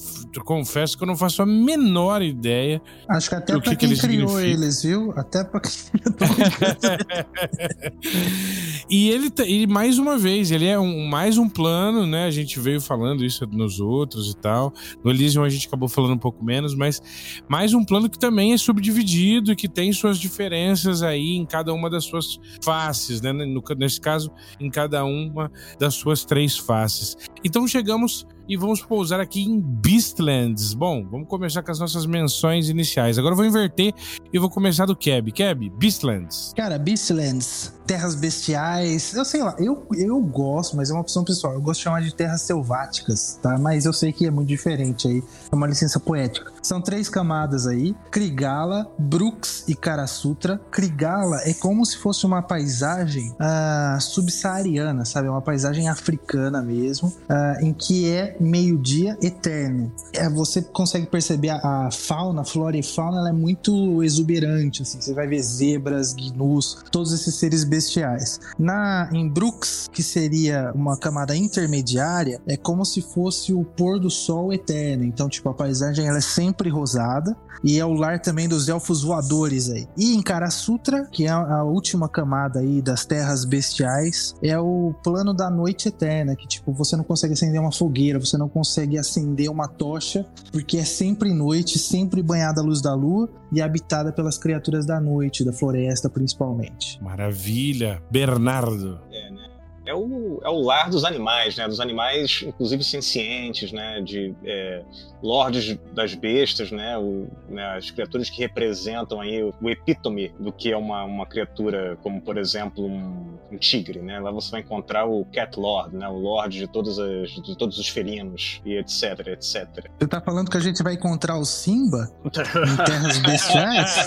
confesso que eu não faço a menor ideia. Acho que até para quem que criou eles, viu? Até para quem E ele e mais uma vez, ele é um, mais um plano, né? A gente veio falando isso nos outros e tal. No Elysium a gente acabou falando um pouco menos, mas mais um plano que também é subdividido e que tem suas diferenças aí em cada uma das suas faces, né? No, nesse caso, em cada uma das suas três faces. Então chegamos e vamos pousar aqui em Beastlands. Bom, vamos começar com as nossas menções iniciais. Agora eu vou inverter e vou começar do Keb. Keb, Beastlands. Cara, Beastlands, terras bestiais. Eu sei lá, eu, eu gosto, mas é uma opção pessoal. Eu gosto de chamar de terras selváticas, tá? Mas eu sei que é muito diferente aí. É uma licença poética. São três camadas aí: Krigala, Brooks e Karasutra. Krigala é como se fosse uma paisagem uh, subsaariana, sabe? É uma paisagem africana mesmo, uh, em que é meio-dia eterno. É, você consegue perceber a, a, fauna, a flora e fauna, ela é muito exuberante, assim. Você vai ver zebras, gnus, todos esses seres bestiais bestiais. Na em Brooks, que seria uma camada intermediária, é como se fosse o pôr do sol eterno. Então, tipo, a paisagem ela é sempre rosada e é o lar também dos elfos voadores aí. E em Karasutra, que é a última camada aí das terras bestiais, é o plano da noite eterna, que tipo, você não consegue acender uma fogueira, você não consegue acender uma tocha, porque é sempre noite, sempre banhada à luz da lua e habitada pelas criaturas da noite, da floresta principalmente. Maravilha, Bernardo. É, né? é o, é o lar dos animais, né? Dos animais, inclusive sencientes, né? De é, lordes das bestas, né? O, né? As criaturas que representam aí o, o, epítome do que é uma, uma criatura, como por exemplo um, um, tigre, né? Lá você vai encontrar o Cat Lord, né? O Lorde de, todas as, de todos os felinos e etc, etc. Você tá falando que a gente vai encontrar o Simba em terras bestiais?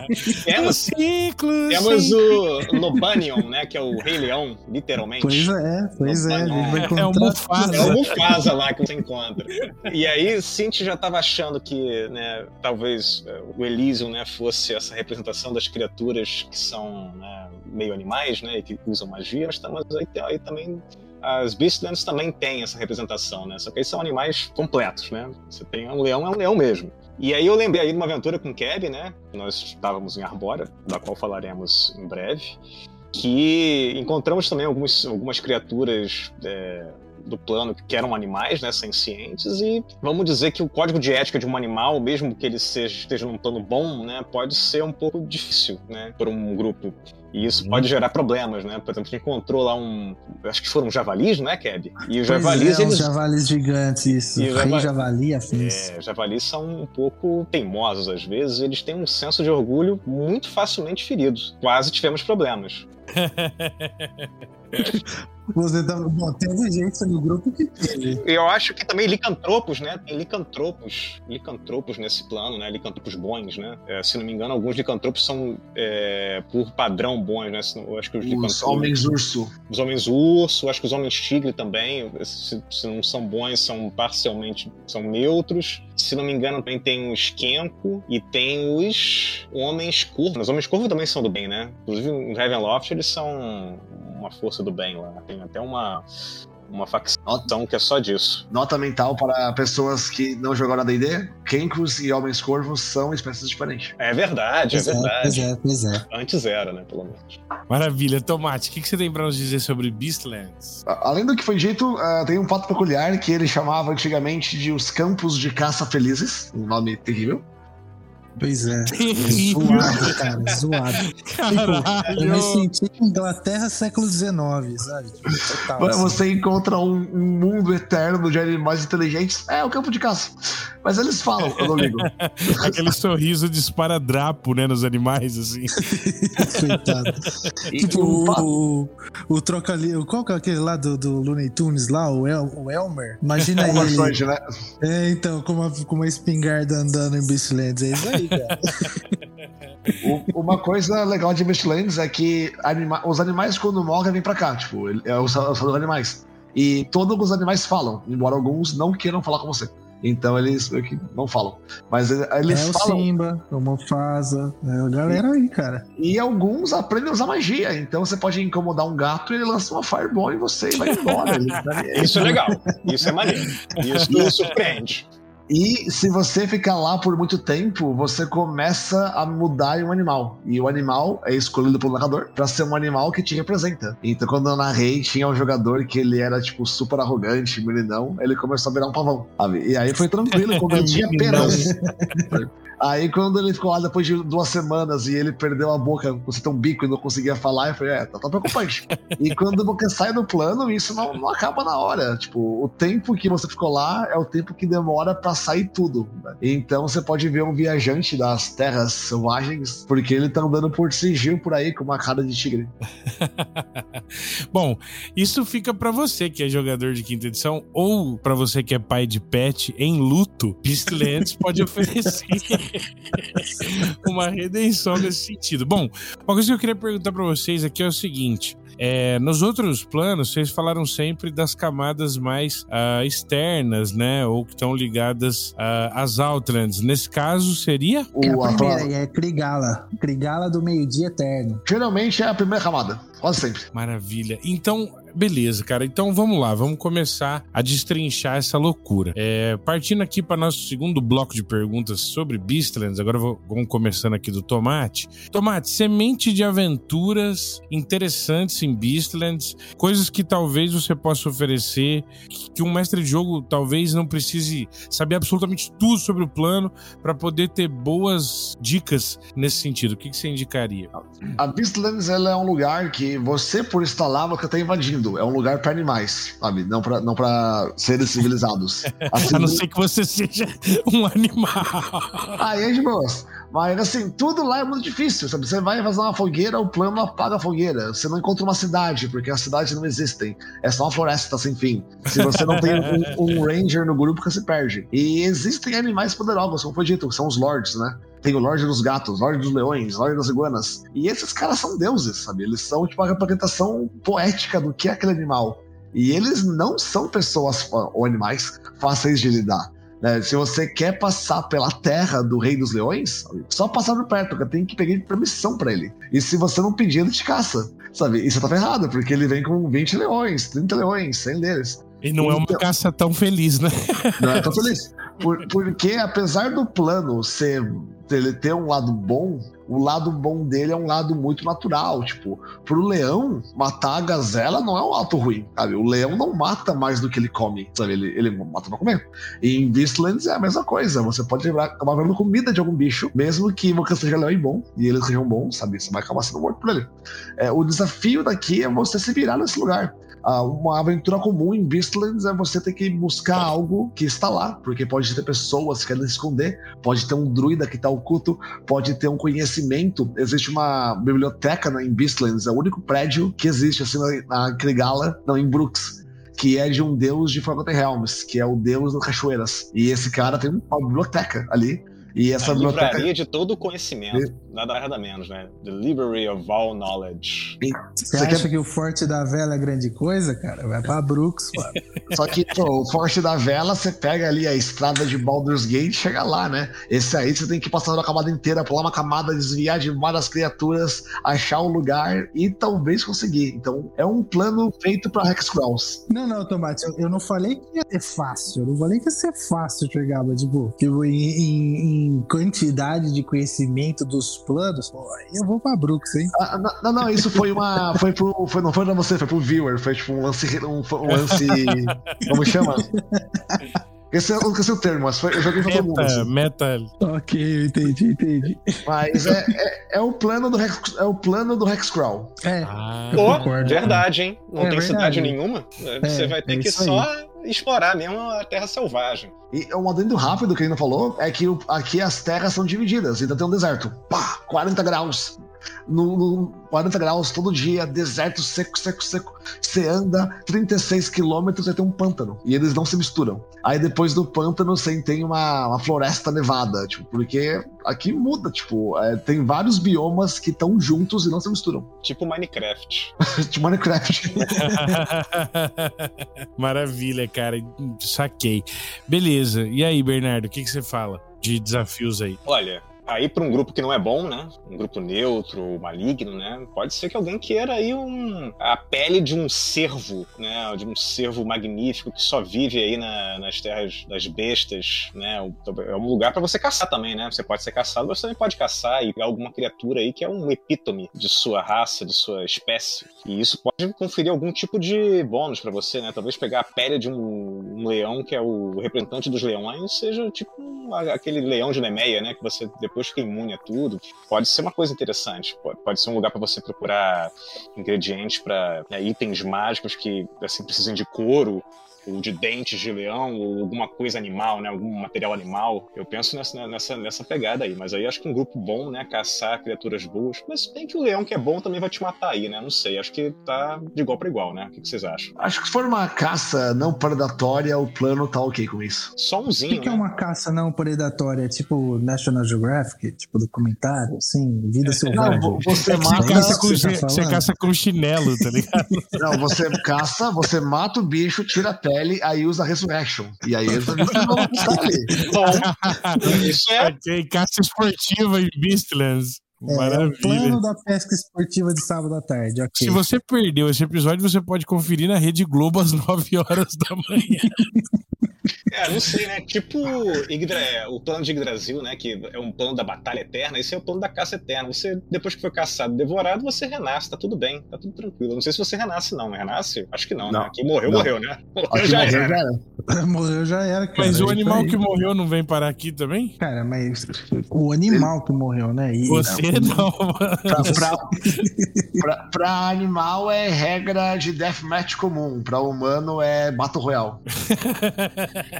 temos, ciclos, temos o Lobanion, né? Que é o Rei Leão, literalmente. Pois é, pois é. É o Mufasa. É o Mufasa lá que você encontra. E aí, Cinti já estava achando que, né, talvez é, o Elysium, né, fosse essa representação das criaturas que são né, meio animais, né, e que usam magia, mas, tá, mas aí, aí também as Beastlands também têm essa representação, né? Só que eles são animais completos, né? Você tem um leão, é um leão mesmo. E aí eu lembrei aí de uma aventura com Keb, né? Nós estávamos em Arbora, da qual falaremos em breve que encontramos também algumas, algumas criaturas é, do plano que eram animais, né, sencientes, e vamos dizer que o código de ética de um animal, mesmo que ele seja, esteja num plano bom, né, pode ser um pouco difícil, né, para um grupo. E isso uhum. pode gerar problemas, né? Por exemplo, a gente encontrou lá um. Acho que foram javalis, não é, Keb? E os javalis. É, eles... javalis gigantes, isso. E Rei javali, afins. É, javalis são um pouco teimosos às vezes, eles têm um senso de orgulho muito facilmente feridos. Quase tivemos problemas. Você tá botando gente no grupo que teve. Eu acho que também licantropos, né? Tem licantropos, licantropos nesse plano, né? Licantropos bons, né? É, se não me engano, alguns licantropos são é, por padrão bons, né? Eu acho que os, os homens urso. Os homens urso, acho que os homens tigre também, se, se, não são bons, são parcialmente são neutros. Se não me engano, também tem os Kenko e tem os homens curvos. Os homens curvos também são do bem, né? Inclusive, os Ravenloft, eles são uma força do bem lá. Tem até uma, uma facção que é só disso. Nota mental para pessoas que não jogaram a D&D, Kenkos e Homens Corvos são espécies diferentes. É verdade, é, é verdade. Pois é, pois é. Antes era, né, pelo menos. Maravilha. Tomate, o que, que você tem para nos dizer sobre Beastlands? Além do que foi dito, uh, tem um fato peculiar que ele chamava antigamente de os Campos de Caça Felizes, um nome terrível. Pois é. zoado, cara, zoado. Caralho. eu me senti em Inglaterra século XIX, sabe? Tipo, total, assim. Você encontra um, um, mundo eterno de animais inteligentes. É o campo de caça. Mas eles falam, eu não ligo. Aquele sorriso de esparadrapo, né, nos animais, assim. Coitado. tipo, o, o, o troca ali. Qual que é aquele lá do, do Looney Tunes lá, o, El, o Elmer? Imagina ele. né? É, então, com uma, com uma espingarda andando em Beastlands. É isso aí, cara. uma coisa legal de Beastlands é que anima os animais, quando morrem, vêm pra cá. Tipo, é o salvador dos animais. E todos os animais falam, embora alguns não queiram falar com você. Então eles não falam. Mas eles é falam. o Simba, o Mufasa, é a galera aí, cara. E alguns aprendem a usar magia. Então você pode incomodar um gato e ele lança uma fireball em você e vai embora. Isso é legal. Isso é maneiro. Isso nos surpreende. E se você ficar lá por muito tempo, você começa a mudar em um animal. E o animal é escolhido pelo narrador para ser um animal que te representa. Então, quando eu narrei, tinha um jogador que ele era, tipo, super arrogante, meninão, ele começou a virar um pavão, sabe? E aí foi tranquilo, como eu tinha apenas. Aí quando ele ficou lá depois de duas semanas e ele perdeu a boca, você tem um bico e não conseguia falar, eu falei, é, tá, tá preocupante. e quando você sai do plano, isso não, não, acaba na hora. Tipo, o tempo que você ficou lá é o tempo que demora para sair tudo. Né? Então você pode ver um viajante das terras selvagens, porque ele tá andando por sigil por aí com uma cara de tigre. Bom, isso fica para você que é jogador de quinta edição ou para você que é pai de pet em luto, Beastlands pode oferecer uma redenção nesse sentido. Bom, uma coisa que eu queria perguntar para vocês aqui é o seguinte: É, nos outros planos, vocês falaram sempre das camadas mais uh, externas, né? Ou que estão ligadas uh, às Outlands. Nesse caso, seria? É a primeira, é Krigala. Krigala do meio-dia eterno. Geralmente é a primeira camada. Quase sempre. Maravilha. Então, beleza, cara. Então vamos lá, vamos começar a destrinchar essa loucura. É, partindo aqui para nosso segundo bloco de perguntas sobre Beastlands, agora vamos começando aqui do Tomate. Tomate, semente de aventuras interessantes em Beastlands, coisas que talvez você possa oferecer, que um mestre de jogo talvez não precise saber absolutamente tudo sobre o plano para poder ter boas dicas nesse sentido. O que, que você indicaria? A Beastlands ela é um lugar que você, por estar lá, você está invadindo. É um lugar para animais, sabe? Não para não pra seres civilizados. Assim, a não ser que você seja um animal. Aí é de boas. Mas assim, tudo lá é muito difícil, sabe? Você vai fazer uma fogueira, o plano apaga a fogueira. Você não encontra uma cidade, porque as cidades não existem. É só uma floresta sem fim. Se você não tem um, um ranger no grupo, você perde. E existem animais poderosos, como foi dito, que são os lords, né? Tem o Lorde dos Gatos, Lorde dos Leões, Lorde das Iguanas. E esses caras são deuses, sabe? Eles são tipo a representação poética do que é aquele animal. E eles não são pessoas ou animais fáceis de lidar. Né? Se você quer passar pela terra do Rei dos Leões, só passar por perto, porque tem que pedir permissão para ele. E se você não pedir, ele te caça, sabe? E você tá ferrado, porque ele vem com 20 leões, 30 leões, 100 deles. E não então, é uma então caça tão feliz, né? Não é tão feliz. Por, porque apesar do plano ser ele ter um lado bom, o lado bom dele é um lado muito natural. Tipo, pro leão, matar a gazela não é um ato ruim, sabe? O leão não mata mais do que ele come, sabe? Ele, ele mata pra comer. E em Beastlands é a mesma coisa. Você pode acabar vendo comida de algum bicho, mesmo que você seja leão e bom, e eles sejam bons, sabe? Você vai acabar sendo morto por ele. É, o desafio daqui é você se virar nesse lugar. Uh, uma aventura comum em Beastlands é você ter que buscar algo que está lá, porque pode ter pessoas que querem esconder, pode ter um druida que está oculto, pode ter um conhecimento. Existe uma biblioteca né, em Beastlands, é o único prédio que existe assim na, na Krigala, não, em Brooks que é de um deus de Forgotten Realms, que é o deus das cachoeiras. E esse cara tem uma biblioteca ali e essa a biblioteca... livraria de todo o conhecimento, e... nada nada menos, né? The Library of All Knowledge. E... Você, Você acha quer... que o Forte da Vela é grande coisa, cara? Vai pra Brooks, mano. Só que, pô, o Forte da Vela, você pega ali a estrada de Baldur's Gate e chega lá, né? Esse aí você tem que passar uma camada inteira, pular uma camada, desviar de várias criaturas, achar um lugar e talvez conseguir. Então, é um plano feito pra Hexcrawls. Não, não, Tomate, eu, eu, não falei que ia ser fácil. Eu não falei que ia ser fácil chegar, mas, tipo, tipo em, em, em quantidade de conhecimento dos planos, pô, eu vou pra Brooks, hein? Ah, não, não, isso foi uma. Foi pro. Foi, não foi pra você, foi pro viewer. Foi tipo um lance. Um, um lance como chama? Esse, eu esqueci o termo, mas foi, eu joguei pra todo mundo. Assim. Meta. Ok, eu entendi, entendi. Mas é, é, é, o plano do Hex, é o plano do Hexcrawl. É. Ah, Pô, verdade, hein? Não é tem verdade. cidade nenhuma. Você é, vai ter é que só explorar mesmo a terra selvagem. E um adendo rápido que ele não falou é que aqui as terras são divididas, então tem um deserto. Pá, 40 graus no, no 40 graus todo dia, deserto seco, seco, seco. Você anda 36 quilômetros e tem um pântano. E eles não se misturam. Aí depois do pântano você tem uma, uma floresta nevada, tipo, porque aqui muda, tipo, é, tem vários biomas que estão juntos e não se misturam. Tipo Minecraft. tipo Minecraft. Maravilha, cara. Saquei. Beleza. E aí, Bernardo, o que, que você fala de desafios aí? Olha, aí para um grupo que não é bom, né? Um grupo neutro, maligno, né? Pode ser que alguém queira aí um, a pele de um cervo, né? De um cervo magnífico que só vive aí na, nas terras das bestas, né? É um lugar para você caçar também, né? Você pode ser caçado, você também pode caçar e pegar alguma criatura aí que é um epítome de sua raça, de sua espécie. E isso pode conferir algum tipo de bônus para você, né? Talvez pegar a pele de um, um, leão que é o representante dos leões seja tipo um, aquele leão de Nemeia, né? Que você depois depois fica imune a tudo, pode ser uma coisa interessante. Pode, pode ser um lugar para você procurar ingredientes para né, itens mágicos que assim precisam de couro ou de dentes de leão, ou alguma coisa animal, né? Algum material animal. Eu penso nessa, nessa, nessa pegada aí. Mas aí acho que um grupo bom, né? Caçar criaturas boas. Mas bem que o leão que é bom também vai te matar aí, né? Não sei. Acho que tá de igual para igual, né? O que, que, vocês acham? Acho que se for uma caça não predatória, o plano tá ok com isso. Só umzinho. O que, que né? é uma caça não predatória? Tipo National Geographic? Tipo documentário? Assim, vida selvagem? Não, você É você mata. caça, com, você tá você caça com chinelo, tá ligado? Não, você caça, você mata o bicho, tira a pele, aí usa a Resurrection. E aí eles. Bom, isso é. ok, caça esportiva em Beastlands. É, é o Maravilha. plano da pesca esportiva de sábado à tarde, ok. Se você perdeu esse episódio, você pode conferir na Rede Globo às 9 horas da manhã. É, não sei, né? Tipo Yggdra- é, o plano de Yggdrasil, né? Que é um plano da batalha eterna. Esse é o plano da caça eterna. Você, depois que foi caçado e devorado, você renasce. Tá tudo bem, tá tudo tranquilo. Não sei se você renasce, não. Renasce? Acho que não, Não. né? Quem morreu, Não. morreu, né? Morreu já morreu, era. já era. Morreu já era, cara. Mas é o isso animal que morreu não vem parar aqui também? Cara, mas o animal que morreu, né? E- Você não, mano. Pra, pra, pra, pra animal é regra de deathmatch comum, pra humano é Battle Royale.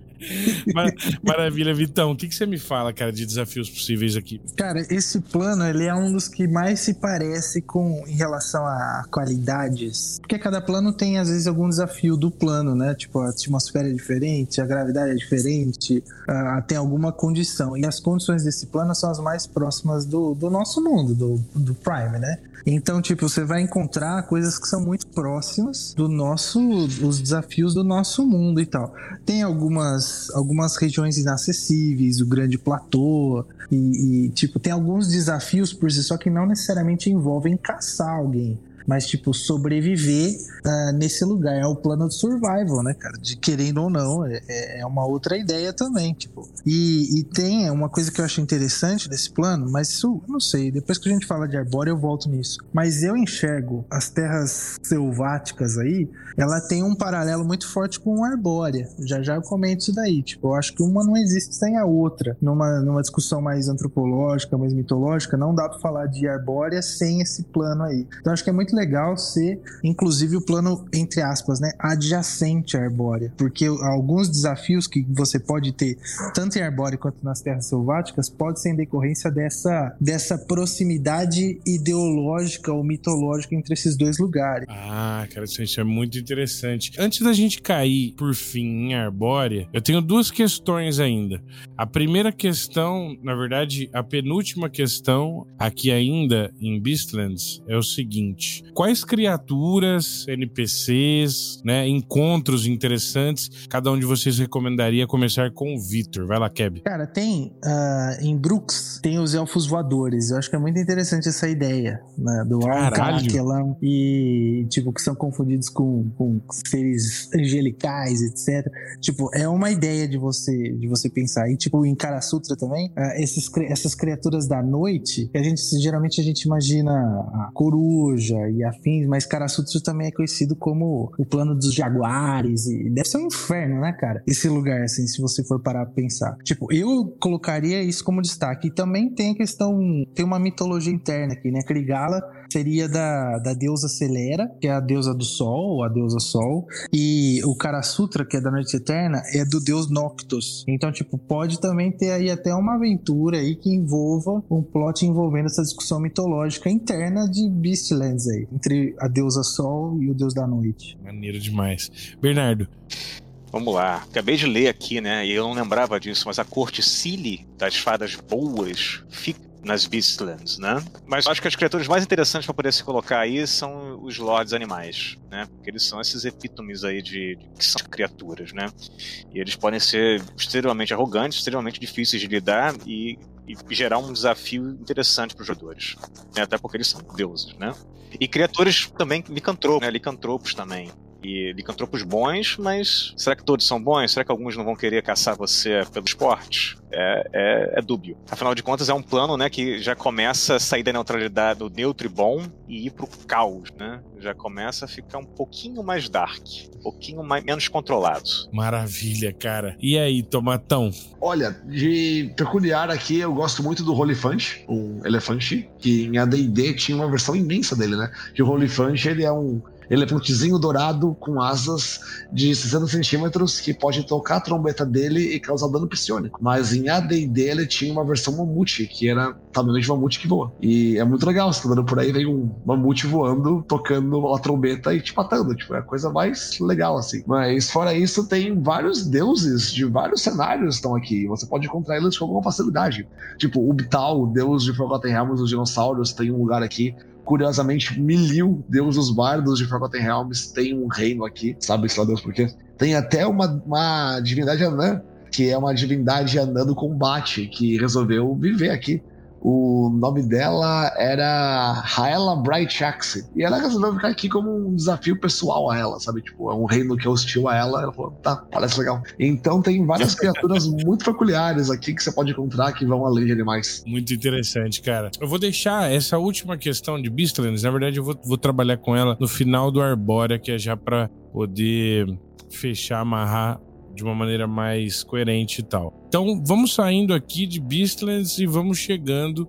Maravilha, Vitão. O que, que você me fala, cara, de desafios possíveis aqui? Cara, esse plano, ele é um dos que mais se parece com em relação a qualidades. Porque cada plano tem, às vezes, algum desafio do plano, né? Tipo, a atmosfera é diferente, a gravidade é diferente, ah, tem alguma condição. E as condições desse plano são as mais próximas do, do nosso mundo, do, do Prime, né? Então, tipo, você vai encontrar coisas que são muito próximas do nosso, os desafios do nosso mundo e tal. Tem algumas, algumas regiões inacessíveis, o grande platô, e, e, tipo, tem alguns desafios por si só que não necessariamente envolvem caçar alguém. Mas, tipo, sobreviver ah, nesse lugar. É o plano de survival, né, cara? De querendo ou não, é, é uma outra ideia também, tipo. E, e tem uma coisa que eu acho interessante desse plano, mas isso, não sei, depois que a gente fala de Arbórea eu volto nisso. Mas eu enxergo as terras selváticas aí, ela tem um paralelo muito forte com Arbórea. Já já eu comento isso daí. Tipo, eu acho que uma não existe sem a outra. Numa, numa discussão mais antropológica, mais mitológica, não dá pra falar de Arbórea sem esse plano aí. Então acho que é muito legal ser, inclusive, o plano, entre aspas, né, adjacente à Arbórea. Porque alguns desafios que você pode ter, tanto em Arbórea quanto nas terras selváticas, pode ser em decorrência dessa, dessa proximidade ideológica ou mitológica entre esses dois lugares. Ah, cara, isso é muito interessante. Antes da gente cair, por fim, em Arbórea, eu tenho duas questões ainda. A primeira questão, na verdade, a penúltima questão, aqui ainda em Beastlands, é o seguinte: quais criaturas, NPCs, né, encontros interessantes, cada um de vocês recomendaria começar com o Victor? Vai lá, Keb. Cara, tem ah, em Brooks tem os elfos voadores. Eu acho que é muito interessante essa ideia né, do. Alcaquelan e tipo que são confundidos com, com seres angelicais, etc. Tipo, é uma ideia de você de você pensar. E tipo em Kara Sutra também, ah, esses, essas criaturas da noite, que a gente geralmente a gente imagina a coruja e afins, mas Kara Sutra também é conhecido como o plano dos jaguares e deve ser um inferno, né, cara? Esse lugar assim, se você for parar pra pensar. Tipo, eu colocaria isso como destaque. E também tem a questão, tem uma mitologia interna aqui, né? Krigala seria da, da deusa Celera, que é a deusa do sol, ou a deusa sol, e o Kara Sutra, que é da noite eterna, é do deus Noctus. Então, tipo, pode também ter aí até uma aventura aí que envolva um plot envolvendo essa discussão mitológica interna de Beastlands aí, entre a deusa sol e o deus da noite. Maneiro demais. Bernardo. Vamos lá. Acabei de ler aqui, né? E eu não lembrava disso, mas a corte Cili das fadas boas fica nas Beastlands, né? Mas acho que as criaturas mais interessantes para poder se colocar aí são os Lords Animais, né? Porque eles são esses epítomes aí de, de que são criaturas, né? E eles podem ser extremamente arrogantes, extremamente difíceis de lidar e, e gerar um desafio interessante para os jogadores, né? Até porque eles são deuses, né? E criaturas também licantropos, né? Licantropos também e licantropos bons, mas será que todos são bons? Será que alguns não vão querer caçar você pelo esporte? É, é, é dúbio. Afinal de contas, é um plano né, que já começa a sair da neutralidade do neutro e bom e ir pro caos, né? Já começa a ficar um pouquinho mais dark, um pouquinho mais, menos controlado. Maravilha, cara. E aí, Tomatão? Olha, de peculiar aqui, eu gosto muito do Rolifante, um elefante, que em AD&D tinha uma versão imensa dele, né? Que o Rolifante, ele é um elefantezinho dourado com asas de 60 centímetros que pode tocar a trombeta dele e causar dano psionico. Mas em AD&D ele tinha uma versão mamute, que era tamanho de mamute que voa. E é muito legal, você tá andando por aí, vem um mamute voando, tocando a trombeta e te matando. Tipo, é a coisa mais legal, assim. Mas fora isso, tem vários deuses de vários cenários estão aqui. Você pode encontrar eles com alguma facilidade. Tipo, o Ubtal, o deus de Forgotten Realms, os dinossauros, tem um lugar aqui Curiosamente, Milil, deus dos bardos de Forgotten Realms, tem um reino aqui. Sabe-se lá Deus por quê? Tem até uma, uma divindade anã, que é uma divindade anã do combate, que resolveu viver aqui. O nome dela era Raela Bright Axe. E ela resolveu ficar aqui como um desafio pessoal a ela, sabe? Tipo, é um reino que é hostil a ela. Ela falou, tá, parece legal. Então tem várias criaturas muito peculiares aqui que você pode encontrar que vão além de animais. Muito interessante, cara. Eu vou deixar essa última questão de Beastlands. Na verdade, eu vou, vou trabalhar com ela no final do Arbórea, que é já pra poder fechar, amarrar de uma maneira mais coerente e tal. Então, vamos saindo aqui de Beastlands e vamos chegando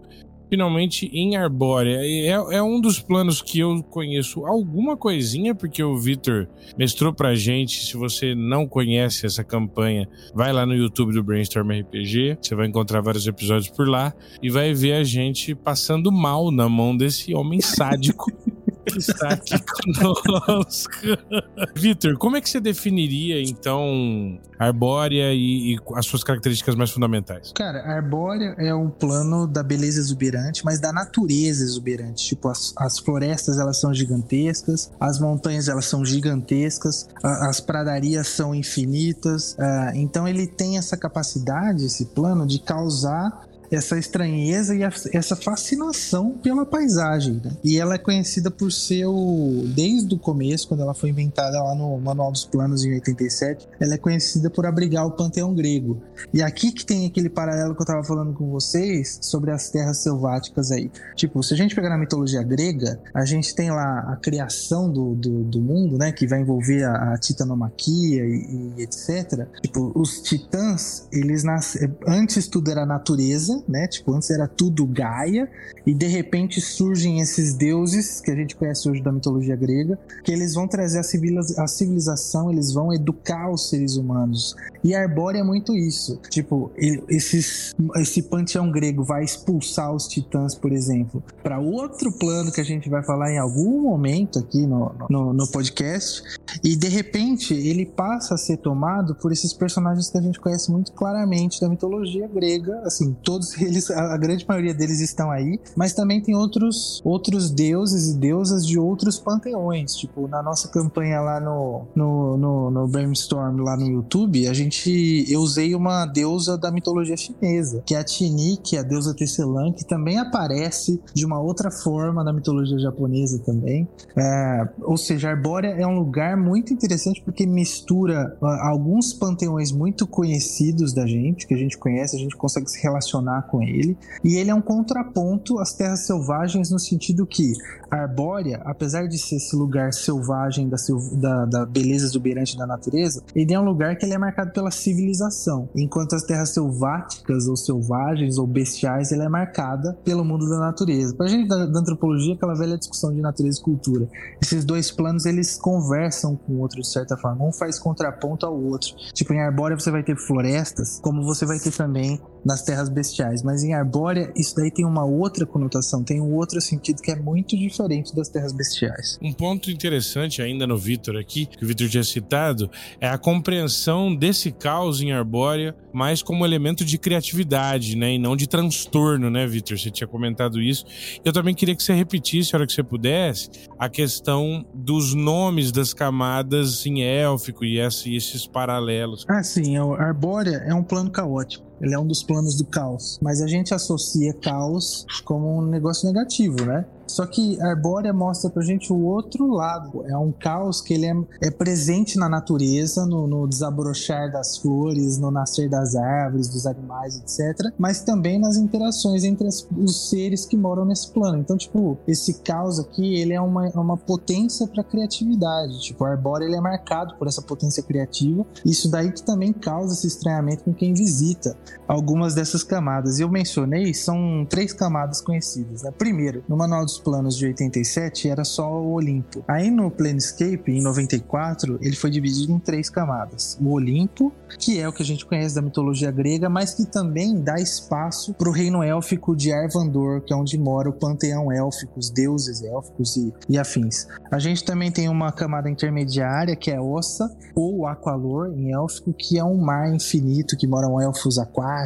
finalmente em Arbórea. É, é, um dos planos que eu conheço alguma coisinha, porque o Victor mestrou pra gente. Se você não conhece essa campanha, vai lá no YouTube do Brainstorm RPG. Você vai encontrar vários episódios por lá e vai ver a gente passando mal na mão desse homem sádico. está aqui conosco. Vitor, como é que você definiria, então, Arbórea e, e, as suas características mais fundamentais? Cara, Arbórea é um plano da beleza exuberante, mas da natureza exuberante. Tipo, as, as florestas, elas são gigantescas, as montanhas, elas são gigantescas, a, as pradarias são infinitas. Uh, então, ele tem essa capacidade, esse plano, de causar essa estranheza e essa fascinação pela paisagem. Né? E ela é conhecida por ser o. Desde o começo, quando ela foi inventada lá no Manual dos Planos em 87, ela é conhecida por abrigar o panteão grego. E aqui que tem aquele paralelo que eu estava falando com vocês sobre as terras selváticas aí. Tipo, se a gente pegar na mitologia grega, a gente tem lá a criação do, do, do mundo, né? Que vai envolver a, a titanomaquia e, e, etc. Tipo, os titãs, eles nascem. Antes tudo era natureza, né? Tipo, antes era tudo Gaia, e de repente surgem esses deuses que a gente conhece hoje da mitologia grega, que eles vão trazer a, civilização, eles vão educar os seres humanos. E Arbórea é muito isso. Tipo, esses, esse panteão grego vai expulsar os titãs, por exemplo, para outro plano que a gente vai falar em algum momento aqui no, no, no podcast, e de repente ele passa a ser tomado por esses personagens que a gente conhece muito claramente da mitologia grega, assim, todos eles, a grande maioria deles estão aí, mas também tem outros, outros deuses e deusas de outros panteões. Tipo, na nossa campanha lá no, no, no, no Brainstorm, lá no YouTube, a gente, eu usei uma deusa da mitologia chinesa, que é a Tini, que é a deusa Teselan, que também aparece de uma outra forma na mitologia japonesa também. É, ou seja, Arbórea é um lugar muito interessante porque mistura uh, alguns panteões muito conhecidos da gente, que a gente conhece, a gente consegue se relacionar com ele. E ele é um contraponto às terras selvagens no sentido que Arbórea, apesar de ser esse lugar selvagem da, da, da beleza exuberante da natureza, ele é um lugar que ele é marcado pela civilização, enquanto as terras selváticas ou selvagens ou bestiais, ele é marcada pelo mundo da natureza. Pra gente da, da antropologia, aquela velha discussão de natureza e cultura. Esses dois planos, eles conversam com o outro de certa forma. Um faz contraponto ao outro. Tipo, em Arbórea você vai ter florestas, como você vai ter também nas terras bestiais. Mas em Arbórea, isso daí tem uma outra conotação, tem um outro sentido que é muito diferente das terras bestiais. Um ponto interessante ainda no Vitor aqui, que o Vitor tinha citado, é a compreensão desse caos em Arbórea mais como elemento de criatividade, né? E não de transtorno, né, Vitor? Você tinha comentado isso. Eu também queria que você repetisse, a hora que você pudesse, a questão dos nomes das camadas em élfico e esses paralelos. Ah, sim. A Arbórea é um plano caótico. Ele é um dos planos do caos. Mas a gente associa caos como um negócio negativo, né? Só que Arbórea mostra pra gente o outro lado. É um caos que ele é, é presente na natureza, no, no, desabrochar das flores, no nascer das árvores, dos animais, etc. Mas também nas interações entre as, os seres que moram nesse plano. Então, tipo, esse caos aqui, ele é uma, uma potência pra criatividade. Tipo, Arbórea, ele é marcado por essa potência criativa. Isso daí que também causa esse estranhamento com quem visita algumas dessas camadas. Eu mencionei, são três camadas conhecidas. Né? Primeiro, no Manual dos Planos de 87 era só o Olimpo. Aí no Planescape, em 94, ele foi dividido em três camadas. O Olimpo, que é o que a gente conhece da mitologia grega, mas que também dá espaço para o reino élfico de Arvandor, que é onde mora o panteão élfico, os deuses élficos e, e afins. A gente também tem uma camada intermediária, que é Ossa, ou Aqualor, em élfico, que é um mar infinito, que moram elfos aquáticos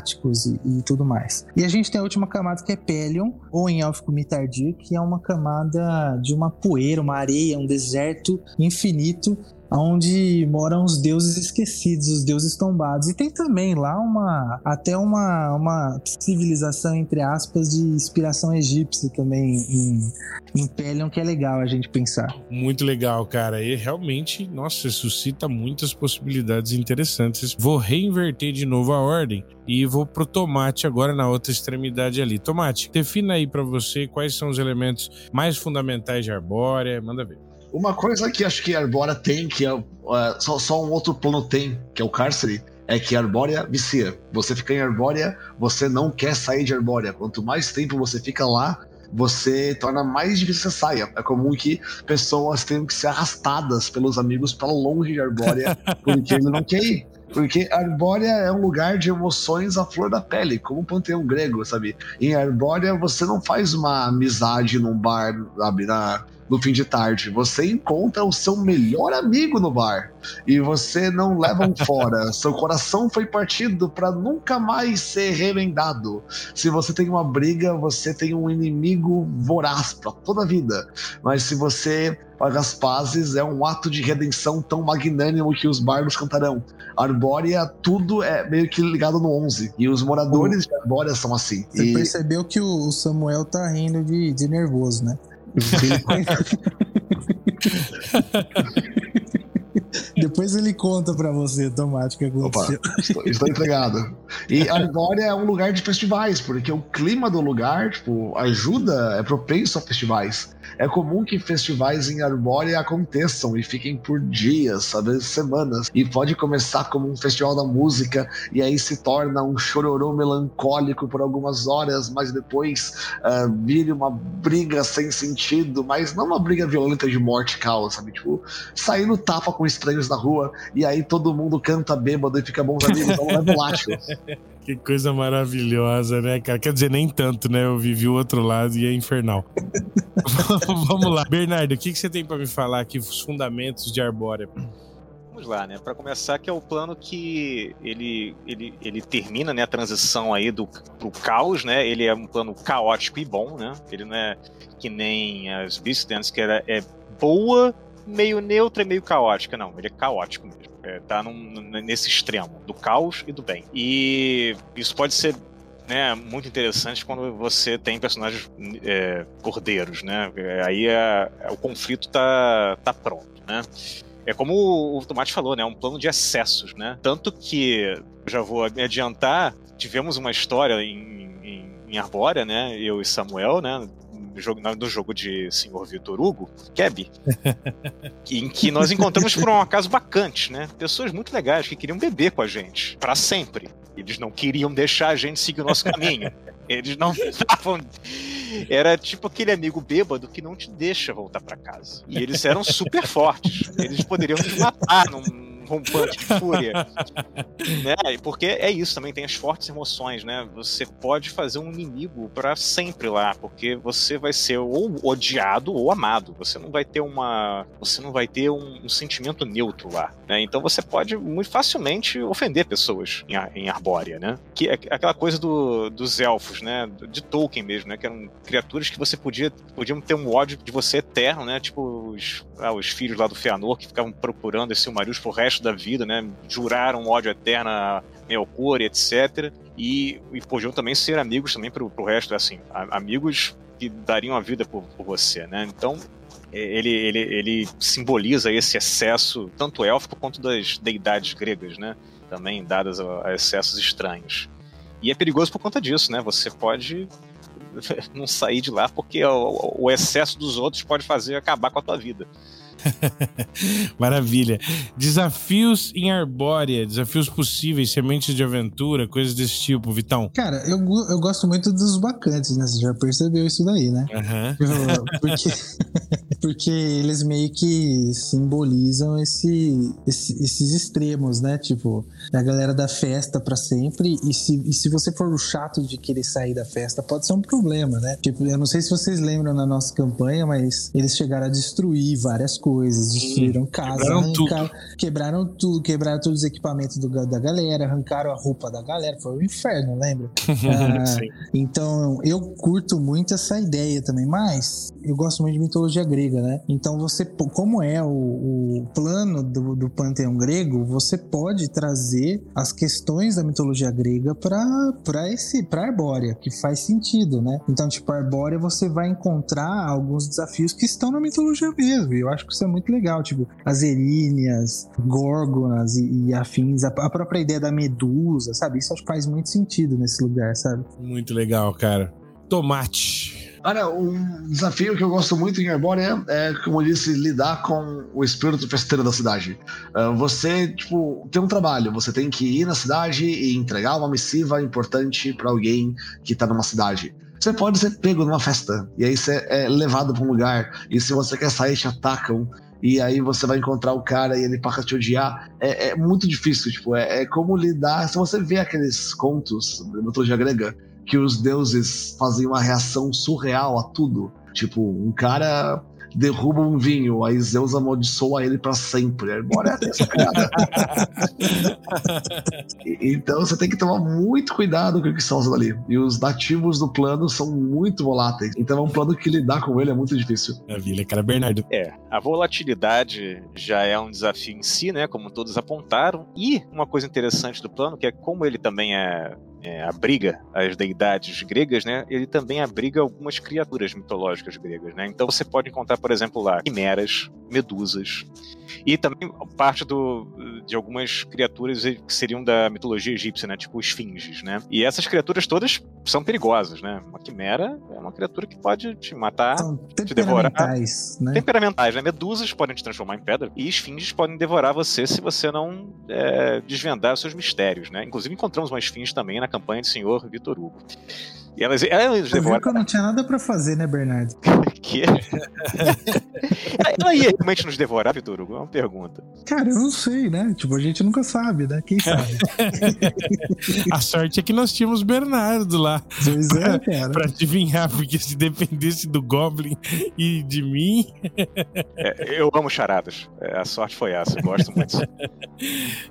e, e tudo mais. E a gente tem a última camada, que é Pelion, ou em élfico Mitardir, que é uma camada de uma poeira, uma areia, um deserto infinito onde moram os deuses esquecidos, os deuses tombados. E tem também lá uma até uma, uma civilização entre aspas de inspiração egípcia também em, em Pelion que é legal a gente pensar. Muito legal, cara. E realmente, nossa, suscita muitas possibilidades interessantes. Vou reinverter de novo a ordem e vou pro tomate agora na outra extremidade ali. Tomate, defina aí para você quais são os elementos mais fundamentais de Arbórea, manda ver. Uma coisa que acho que a Arbórea tem, que é, uh, só, só, um outro plano tem, que é o cárcere, é que a Arbórea vicia. Você fica em Arbórea, você não quer sair de Arbórea. Quanto mais tempo você fica lá, você torna mais difícil que você saia. É comum que pessoas tenham que ser arrastadas pelos amigos para longe de Arbórea, porque ele não quer ir. Porque Arbórea é um lugar de emoções à flor da pele, como o panteão grego, sabe? Em Arbórea você não faz uma amizade num bar, sabe? Na, no fim de tarde. Você encontra o seu melhor amigo no bar e você não leva um fora. seu coração foi partido para nunca mais ser remendado. Se você tem uma briga, você tem um inimigo voraz para toda a vida. Mas se você paga as pazes, é um ato de redenção tão magnânimo que os bardos cantarão. Arbórea, tudo é meio que ligado no 11. E os moradores de Arbórea são assim. Você e... percebeu que o Samuel tá rindo de, de nervoso, né? Depois ele conta para você, Tomate, o que aconteceu. Opa, estou, estou entregado. E Arbórea é um lugar de festivais, porque o clima do lugar, tipo, ajuda, é propenso a festivais é comum que festivais em Arbórea aconteçam e fiquem por dias, às vezes semanas. E pode começar como um festival da música e aí se torna um chororô melancólico por algumas horas, mas depois uh, vire uma briga sem sentido, mas não uma briga violenta de morte causa, sabe? Tipo, sair no tapa com estranhos na rua e aí todo mundo canta bêbado e fica bons amigos, então é volátil. Que coisa maravilhosa, né, cara? Quer dizer, nem tanto, né? Eu vivi o outro lado e é infernal. Vamos lá. Bernardo, o que, que você tem para me falar aqui, os fundamentos de Arbórea? Vamos lá, né? Para começar, que é o plano que ele, ele, ele termina né, a transição aí do pro caos, né? Ele é um plano caótico e bom, né? Ele não é que nem as Beastlands, que era, é boa, meio neutra e meio caótica. Não, ele é caótico mesmo. É, tá num, nesse extremo, do caos e do bem. E isso pode ser né, muito interessante quando você tem personagens é, cordeiros, né? Aí é, é, o conflito tá, tá pronto, né? É como o Tomate falou, né? Um plano de excessos, né? Tanto que, já vou me adiantar, tivemos uma história em, em, em Arbórea, né? Eu e Samuel, né? Jogo, no jogo de Senhor Vitor Hugo, Keb, em que nós encontramos por um acaso bacantes, né? Pessoas muito legais que queriam beber com a gente, para sempre. Eles não queriam deixar a gente seguir o nosso caminho. Eles não estavam. Era tipo aquele amigo bêbado que não te deixa voltar para casa. E eles eram super fortes. Eles poderiam nos matar num rompante de fúria. né? Porque é isso também, tem as fortes emoções, né? Você pode fazer um inimigo para sempre lá, porque você vai ser ou odiado ou amado. Você não vai ter uma. Você não vai ter um, um sentimento neutro lá. Né? Então você pode muito facilmente ofender pessoas em, em Arbórea, né? Que é aquela coisa do, dos elfos, né? De Tolkien mesmo, né? Que eram criaturas que você podia podiam ter um ódio de você eterno, né? Tipo os, ah, os filhos lá do Feanor que ficavam procurando esse Silmarils pro resto resto da vida, né? Juraram ódio eterno a Melkor, etc. E, e podiam também ser amigos também pro, pro resto, assim, amigos que dariam a vida por, por você, né? Então, ele, ele, ele simboliza esse excesso, tanto élfico quanto das deidades gregas, né? Também dadas a, a excessos estranhos. E é perigoso por conta disso, né? Você pode não sair de lá porque o, o, excesso dos outros pode fazer acabar com a tua vida. Maravilha. Desafios em Arbórea, desafios possíveis, sementes de aventura, coisas desse tipo, Vitão. Cara, eu, eu gosto muito dos bacantes, né? Você já percebeu isso daí, né? Uhum. Porque, porque eles meio que simbolizam esse, esse, esses extremos, né? Tipo, a galera da festa para sempre. E se, e se você for o chato de querer sair da festa, pode ser um problema, né? Tipo, eu não sei se vocês lembram na nossa campanha, mas eles chegaram a destruir várias coisas, destruíram casas, quebraram arrancaram, quebraram tudo, quebraram todos os equipamentos do, da galera, arrancaram a roupa da galera. Foi um inferno, lembra? Ah, Sim. então, eu curto muito essa ideia também, mas eu gosto muito de mitologia grega, né? Então, você, como é o, o plano do, do panteão grego, você pode trazer as questões da mitologia grega para esse para Arbórea, que faz sentido, né? Então, tipo, a Arbórea você vai encontrar alguns desafios que estão na mitologia mesmo. E eu acho que isso é muito legal, tipo, as eríneas, górgonas e, e afins, a, a própria ideia da medusa, sabe? Isso acho que faz muito sentido nesse lugar, sabe? Muito legal, cara. Tomate. Olha, um desafio que eu gosto muito em Arbórea é, como eu disse, lidar com o espírito festeiro da cidade. Ah, você, tipo, tem um trabalho, você tem que ir na cidade e entregar uma missiva importante para alguém que tá numa cidade. Você pode ser pego numa festa, e aí você é levado para um lugar, e se você quer sair, te atacam, e aí você vai encontrar o cara e ele passa a te odiar. É, é muito difícil, tipo, é, é como lidar. Se você vê aqueles contos da mitologia grega, que os deuses fazem uma reação surreal a tudo. Tipo, um cara derruba um vinho, aí Zeus amaldiçoa ele pra sempre. Embora é essa piada. Então você tem que tomar muito cuidado com o que estão usando ali. E os nativos do plano são muito voláteis. Então é um plano que lidar com ele é muito difícil. Maravilha, cara. Bernardo. É, a volatilidade já é um desafio em si, né? Como todos apontaram. E uma coisa interessante do plano, que é como ele também é, é, abriga as deidades gregas, né? Ele também abriga algumas criaturas mitológicas gregas, né? Então você pode encontrar, por exemplo, lá quimeras, medusas. E também parte do, de algumas criaturas que seriam da mitologia egípcia, né? Tipo esfinges, né? E essas criaturas todas são perigosas, né? Uma quimera é uma criatura que pode te matar, São te devorar. temperamentais, né? temperamentais, né? Medusas podem te transformar em pedra e esfinges podem devorar você se você não é, desvendar os seus mistérios, né? Inclusive encontramos uma esfinge também na campanha de Senhor Vitor Hugo. E elas, elas devoram que eu não tinha nada pra fazer, né, Bernardo? que ela ia realmente nos devorar, Vitor Hugo? É uma pergunta. Cara, eu não sei, né? Tipo, a gente nunca sabe, né? Quem sabe? A sorte é que nós tínhamos Bernardo lá pois é, cara. pra adivinhar, porque se dependesse do Goblin e de mim. É, eu amo charadas. É, a sorte foi essa. Eu gosto muito.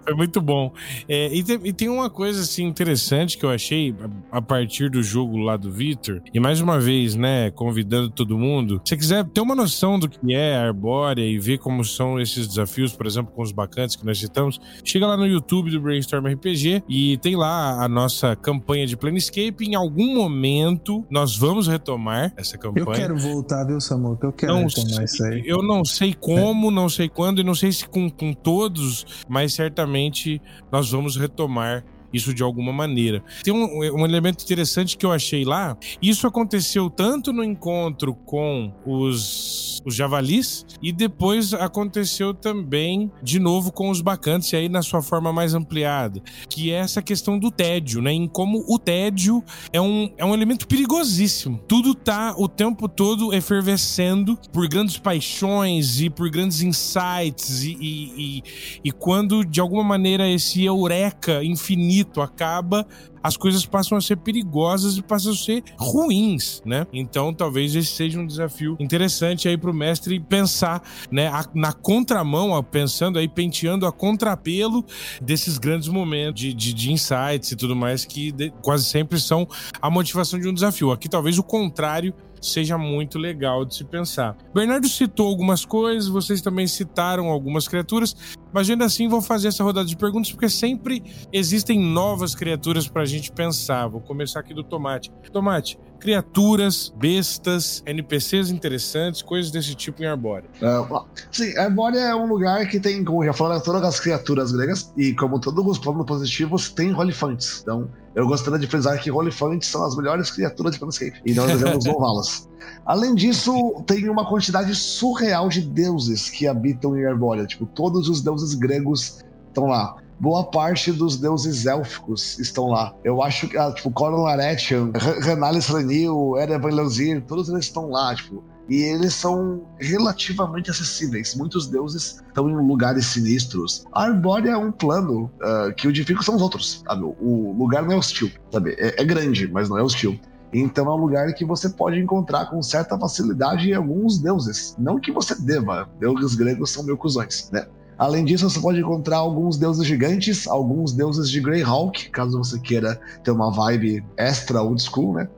Foi muito bom. É, e, tem, e tem uma coisa assim interessante que eu achei a, a partir do jogo lá do Victor. E mais uma vez, né, convidando todo mundo. Se você quiser ter uma noção do que é a Arbórea e ver como são esses desafios, por exemplo, com os bacantes que nós citamos, chega lá no YouTube do Brainstorm RPG e tem lá a nossa campanha de Planescape. Em algum momento nós vamos retomar essa campanha. Eu quero voltar, viu? Que eu quero Não retomar isso sei, aí. eu não sei como, não sei quando, e não sei se com, com todos, mas certamente nós vamos retomar isso de alguma maneira. Tem um, um elemento interessante que eu achei lá. Isso aconteceu tanto no encontro com os, os javalis e depois aconteceu também de novo com os bacantes, aí na sua forma mais ampliada, que é essa questão do tédio, né? Em como o tédio é um, é um elemento perigosíssimo. Tudo tá o tempo todo efervescendo por grandes paixões e por grandes insights, e, e, e, e quando de alguma maneira esse eureka infinito acaba, as coisas passam a ser perigosas e passam a ser ruins, né? Então, talvez esse seja um desafio interessante aí pro mestre pensar, né, na contramão, pensando aí, penteando a contrapelo desses grandes momentos de, de, de insights e tudo mais que de- quase sempre são a motivação de um desafio. Aqui, talvez o contrário seja muito legal de se pensar. Bernardo citou algumas coisas, vocês também citaram algumas criaturas, mas ainda assim vou fazer essa rodada de perguntas porque sempre existem novas criaturas pra gente pensar. Vou começar aqui do Tomate. Tomate, criaturas, bestas, NPCs interessantes, coisas desse tipo em Arbórea. Ah, ó, sim, Arbórea é um lugar que tem, como já falaram, todas as criaturas gregas, e como todos os planos positivos, tem rolifantes. Então, Eu gostaria de frisar que Rolifantes são as melhores criaturas de Planescape, e nós devemos louvá-las. Além disso, tem uma quantidade surreal de deuses que habitam em Arbórea. Tipo, todos os deuses gregos estão lá. Boa parte dos deuses élficos estão lá. Eu acho que, ah, tipo, Coron Aretian, Renalis Renil, Erevan Leuzir, todos eles estão lá, tipo. E eles são relativamente acessíveis. Muitos deuses estão em lugares sinistros. A Arbórea é um plano uh, que o difícil são os outros. Sabe? O lugar não é hostil, sabe? É, é grande, mas não é hostil. Então é um lugar que você pode encontrar com certa facilidade alguns deuses. Não que você deva, deuses gregos são meio cuzões, né? Além disso, você pode encontrar alguns deuses gigantes, alguns deuses de Greyhawk, caso você queira ter uma vibe extra old school, né?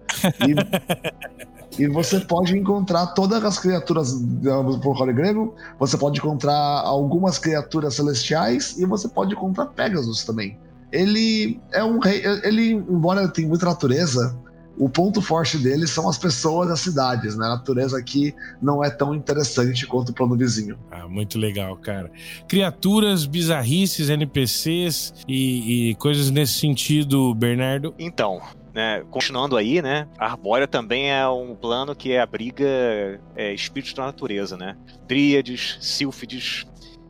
E, e você pode encontrar todas as criaturas do folclore grego, você pode encontrar algumas criaturas celestiais e você pode encontrar Pegasus também. Ele é um rei, ele, embora tenha muita natureza, o ponto forte deles são as pessoas das cidades, né? A natureza aqui não é tão interessante quanto o plano vizinho. Ah, muito legal, cara. Criaturas, bizarrices, NPCs e, e coisas nesse sentido, Bernardo? Então, né, continuando aí, né, Arbórea também é um plano que abriga é, espíritos da natureza, né? Dríades, sílfides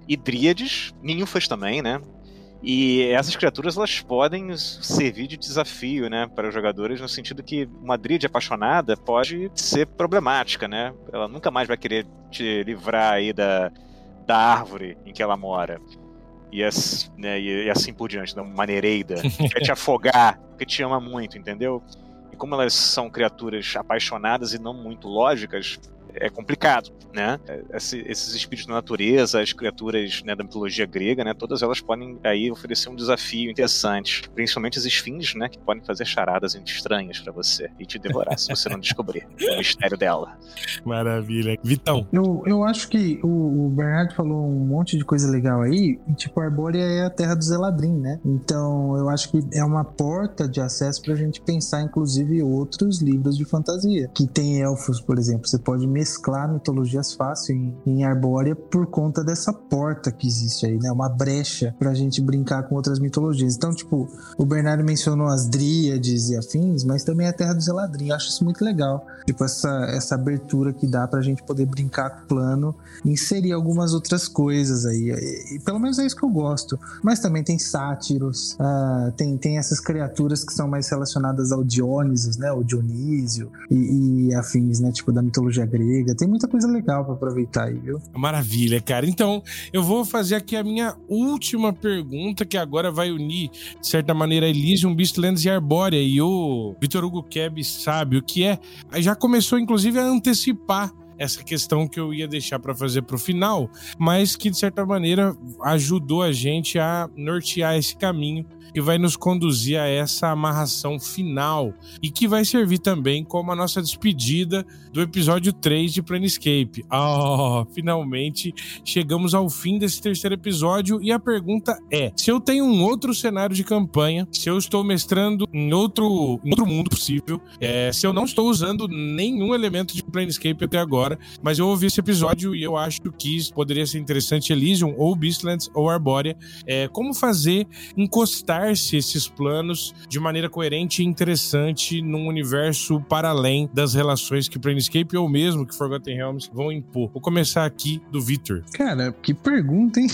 e dríades, ninfas também, né? E essas criaturas elas podem servir de desafio, né, para os jogadores no sentido que uma dríade apaixonada pode ser problemática, né? Ela nunca mais vai querer te livrar aí da, da árvore em que ela mora. E, assim, né, e assim por diante, da maneireida, quer te afogar, porque te ama muito, entendeu? E como elas são criaturas apaixonadas e não muito lógicas, é complicado, né? Esse, esses espíritos da natureza, as criaturas né, da mitologia grega, né? Todas elas podem aí oferecer um desafio interessante, principalmente as esfinges, né? Que podem fazer charadas estranhas para você e te devorar se você não descobrir o mistério dela. Maravilha. Vitão. Eu, eu acho que o, o Bernardo falou um monte de coisa legal aí, e tipo, Arbórea é a terra do Zeladrim, né? Então eu acho que é uma porta de acesso pra gente pensar, inclusive, outros livros de fantasia. Que tem elfos, por exemplo. Você pode mesclar mitologias fácil em, em Arbórea por conta dessa porta que existe aí, né? Uma brecha pra gente brincar com outras mitologias. Então, tipo, o Bernardo mencionou as dríades e afins, mas também a Terra do Zeladrim. Eu acho isso muito legal. Tipo, essa, essa abertura que dá pra gente poder brincar com o plano inserir algumas outras coisas aí. E, e, pelo menos é isso que eu gosto. Mas também tem sátiros, uh, tem, tem essas criaturas que são mais relacionadas ao Dionysos, né? O Dionísio e, e afins, né? Tipo, da mitologia grega tem muita coisa legal para aproveitar aí, viu? Maravilha, cara. Então, eu vou fazer aqui a minha última pergunta, que agora vai unir, de certa maneira, Elysium, Beastlands e Arbórea. E o Vitor Hugo Keb sabe o que é. Já começou, inclusive, a antecipar essa questão que eu ia deixar para fazer para o final, mas que de certa maneira ajudou a gente a nortear esse caminho que vai nos conduzir a essa amarração final e que vai servir também como a nossa despedida do episódio 3 de Planescape. Oh, finalmente chegamos ao fim desse terceiro episódio e a pergunta é: se eu tenho um outro cenário de campanha, se eu estou mestrando em outro, em outro mundo possível, é, se eu não estou usando nenhum elemento de Planescape até agora, mas eu ouvi esse episódio e eu acho que poderia ser interessante Elysium ou Beastlands ou Arbórea, é, como fazer encostar se esses planos de maneira coerente e interessante num universo para além das relações que Planescape ou mesmo que Forgotten Realms vão impor. Vou começar aqui do Victor. Cara, que pergunta, hein?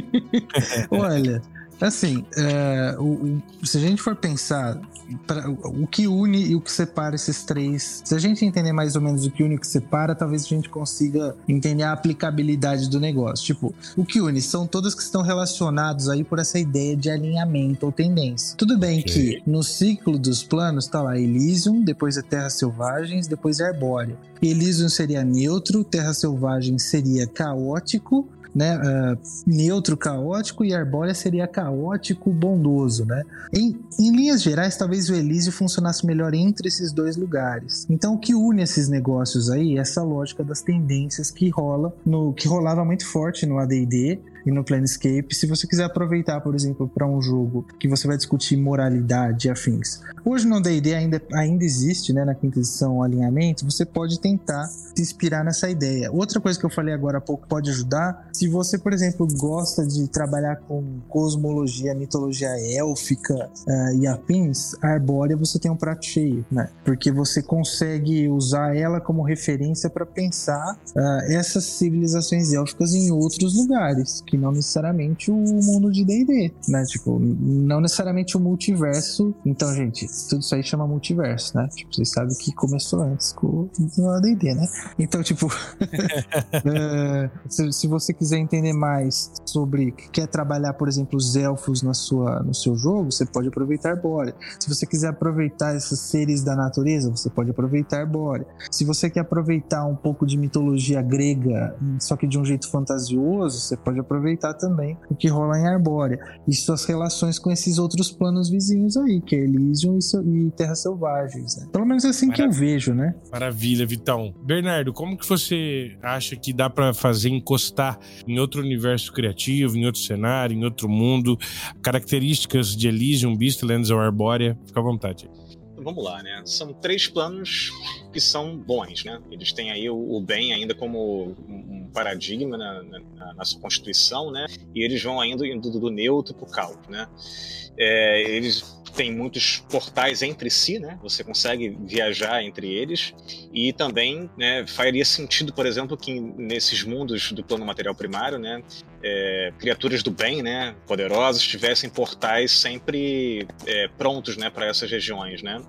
Olha, Assim, é, o, o, se a gente for pensar pra, o que une e o que separa esses três, se a gente entender mais ou menos o que une e o que separa, talvez a gente consiga entender a aplicabilidade do negócio. Tipo, o que une são todos que estão relacionados aí por essa ideia de alinhamento ou tendência. Tudo bem okay. que no ciclo dos planos tá lá Elysium, depois é Terras Selvagens, depois é Arbórea. Elysium seria neutro, Terra Selvagem seria caótico, né, uh, neutro caótico e Arbórea seria caótico bondoso, né? Em, em linhas gerais, talvez o Elísio funcionasse melhor entre esses dois lugares. Então, o que une esses negócios aí é essa lógica das tendências que rola no que rolava muito forte no AD&D e no Planescape. Se você quiser aproveitar, por exemplo, para um jogo que você vai discutir moralidade e afins. Hoje no D&D ainda, ainda existe, né, na quinta edição, o alinhamento, você pode tentar se inspirar nessa ideia. Outra coisa que eu falei agora há pouco pode ajudar, se você, por exemplo, gosta de trabalhar com cosmologia, mitologia élfica uh, e afins, a Arbórea você tem um prato cheio, né? Porque você consegue usar ela como referência para pensar uh, essas civilizações élficas em outros lugares, que não necessariamente o mundo de D&D, né? Tipo, não necessariamente o multiverso. Então, gente, tudo isso aí chama multiverso, né? Tipo, vocês sabem que começou antes com o D&D, né? Então, tipo, uh, se, se, você quiser entender mais sobre, quer trabalhar, por exemplo, os elfos na sua, no seu jogo, você pode aproveitar Bórea. Se você quiser aproveitar esses seres da natureza, você pode aproveitar Bórea. Se você quer aproveitar um pouco de mitologia grega, só que de um jeito fantasioso, você pode aproveitar também o que rola em Arbórea. E suas relações com esses outros planos vizinhos aí, que é Elysium e, e Terras Selvagens. Né? Pelo menos é assim Maravilha. que eu vejo, né? Maravilha, Vitão. Bernardo, como que você acha que dá para fazer encostar em outro universo criativo, em outro cenário, em outro mundo, características de Elysium, Beastlands ou Arbórea? Fica à vontade. Vamos lá, né? São três planos que são bons, né? Eles têm aí o, o bem ainda como um paradigma na, na, na, sua constituição, né? E eles vão ainda indo do, do neutro para o caos, né? É, eles têm muitos portais entre si, né? Você consegue viajar entre eles e também, né, faria sentido, por exemplo, que nesses mundos do plano material primário, né, é, criaturas do bem, né, poderosas, tivessem portais sempre é, prontos, né, para essas regiões, né?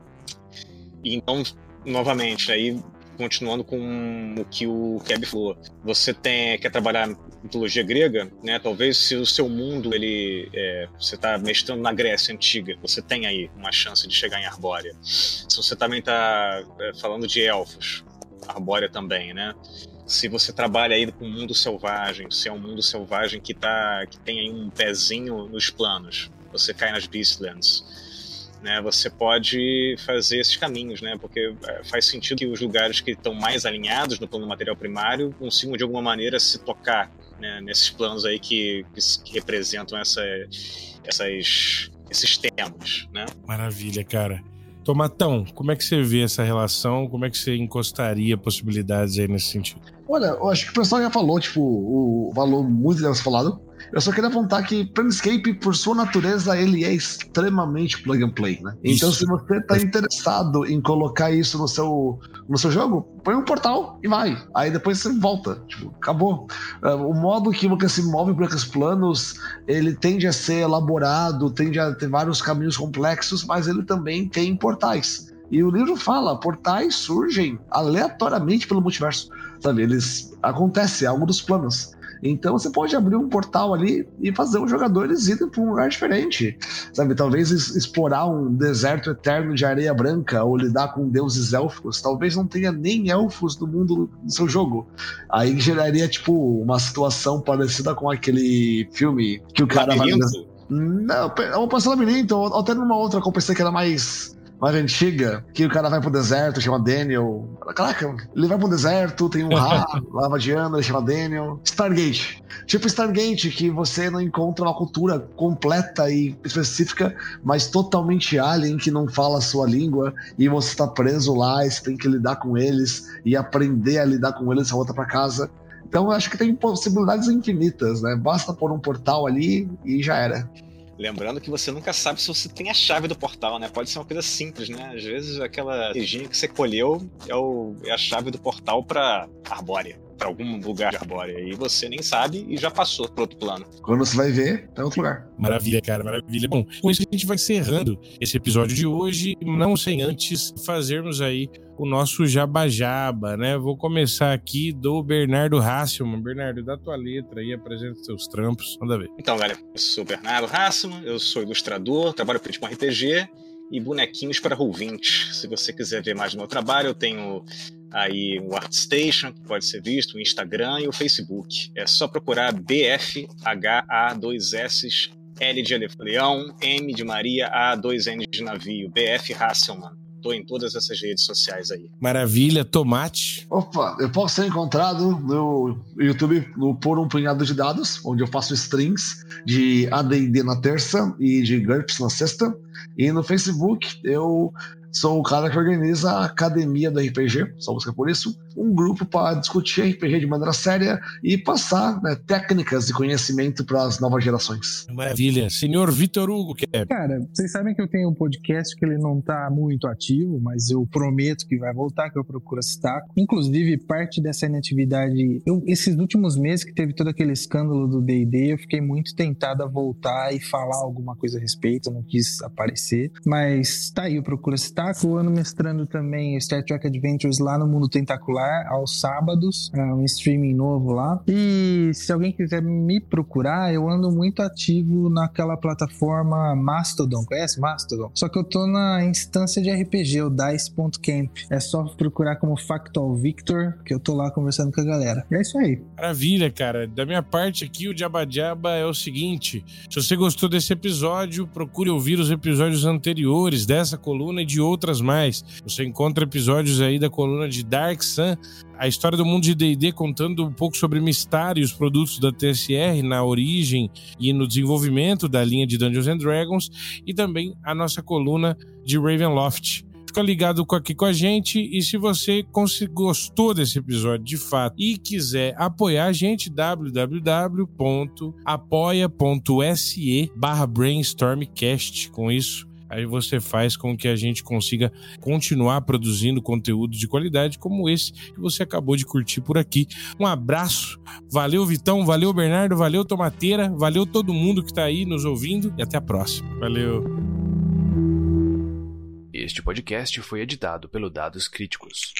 E então, novamente, aí continuando com o que o Keb falou, você tem, quer trabalhar mitologia grega, né? Talvez se o seu mundo ele é, você está mestrando na Grécia antiga, você tem aí uma chance de chegar em Arbórea. Se você também está é, falando de elfos, Arbórea também, né? Se você trabalha aí com o mundo selvagem, se é um mundo selvagem que tá que tem aí um pezinho nos planos, você cai nas Beastlands né? Você pode fazer esses caminhos, né? Porque é, faz sentido que os lugares que estão mais alinhados no plano material primário consigam de alguma maneira se tocar né? nesses planos aí que, que, representam essa, essas, esses temas, né? Maravilha, cara. Tomatão, como é que você vê essa relação? Como é que você encostaria possibilidades aí nesse sentido? Olha, eu acho que o pessoal já falou, tipo, o valor muito falado. Eu só queria apontar que Planescape, por sua natureza, ele é extremamente plug and play, né? Então, isso. se você está interessado em colocar isso no seu, no seu jogo, põe um portal e vai. Aí depois você volta. Tipo, acabou. É, o modo que você se move por aqueles planos, ele tende a ser elaborado, tende a ter vários caminhos complexos, mas ele também tem portais. E o livro fala, portais surgem aleatoriamente pelo multiverso. Sabe, eles acontece algo dos planos. Então você pode abrir um portal ali e fazer os jogadores irem para um lugar diferente. Sabe, talvez explorar um deserto eterno de areia branca ou lidar com deuses élficos. Talvez não tenha nem elfos no mundo do seu jogo. Aí geraria, tipo, uma situação parecida com aquele filme que o cara Labirinto? vai. Não, é uma passada labirinto, ou até numa outra que eu pensei que era mais mais antiga, que o cara vai pro deserto, chama Daniel. Caraca, ele vai pro deserto, tem um Ra, lava de ano, ele chama Daniel. Stargate. Tipo Stargate, que você não encontra uma cultura completa e específica, mas totalmente alien, que não fala a sua língua, e você tá preso lá, e você tem que lidar com eles e aprender a lidar com eles, você volta pra casa. Então eu acho que tem possibilidades infinitas, né? Basta pôr um portal ali e já era. Lembrando que você nunca sabe se você tem a chave do portal, né? Pode ser uma coisa simples, né? Às vezes aquela região que você colheu é, o, é a chave do portal para Arbórea, para algum lugar de Arbórea. E você nem sabe e já passou para outro plano. Quando você vai ver, tá em outro lugar. Maravilha, cara, maravilha. Bom, com isso a gente vai encerrando esse episódio de hoje, não sem antes fazermos aí o nosso jabajaba, né? Vou começar aqui do Bernardo Hasselman. Bernardo, dá tua letra aí, apresenta seus trampos, manda ver. Então, galera, eu sou o Bernardo Hasselman, eu sou ilustrador, trabalho com RPG e bonequinhos para ouvintes. Se você quiser ver mais do meu trabalho, eu tenho aí o ArtStation, que pode ser visto, o Instagram e o Facebook. É só procurar BFHA2S L de Leão, M de Maria, A, 2 N de navio, BF Hasselman Tô em todas essas redes sociais aí. Maravilha, tomate. Opa, eu posso ser encontrado no YouTube no Por um Punhado de Dados, onde eu faço streams de AD&D na terça e de GURPS na sexta. E no Facebook eu sou o cara que organiza a Academia do RPG, só busca por isso, um grupo para discutir RPG de maneira séria e passar né, técnicas e conhecimento para as novas gerações. Maravilha. Senhor Vitor Hugo, que é... Cara, vocês sabem que eu tenho um podcast que ele não tá muito ativo, mas eu prometo que vai voltar, que eu procuro citar. Inclusive, parte dessa inatividade, eu, esses últimos meses que teve todo aquele escândalo do D&D, eu fiquei muito tentado a voltar e falar alguma coisa a respeito, eu não quis aparecer, mas tá aí, eu procuro citar. Eu ando mestrando também Star Trek Adventures lá no Mundo Tentacular, aos sábados, é um streaming novo lá. E se alguém quiser me procurar, eu ando muito ativo naquela plataforma Mastodon. Conhece Mastodon? Só que eu tô na instância de RPG, o Dice.camp. É só procurar como Factual Victor, que eu tô lá conversando com a galera. E é isso aí. Maravilha, cara. Da minha parte aqui, o Jabba é o seguinte: se você gostou desse episódio, procure ouvir os episódios anteriores dessa coluna e de outras mais. Você encontra episódios aí da coluna de Dark Sun, a história do mundo de D&D contando um pouco sobre Mistar e os produtos da TSR na origem e no desenvolvimento da linha de Dungeons and Dragons e também a nossa coluna de Ravenloft. Fica ligado aqui com a gente e se você gostou desse episódio de fato e quiser apoiar a gente, www.apoia.se barra brainstormcast. Com isso, aí você faz com que a gente consiga continuar produzindo conteúdo de qualidade como esse que você acabou de curtir por aqui. Um abraço, valeu Vitão, valeu Bernardo, valeu Tomateira, valeu todo mundo que está aí nos ouvindo e até a próxima. Valeu. Este podcast foi editado pelo Dados Críticos.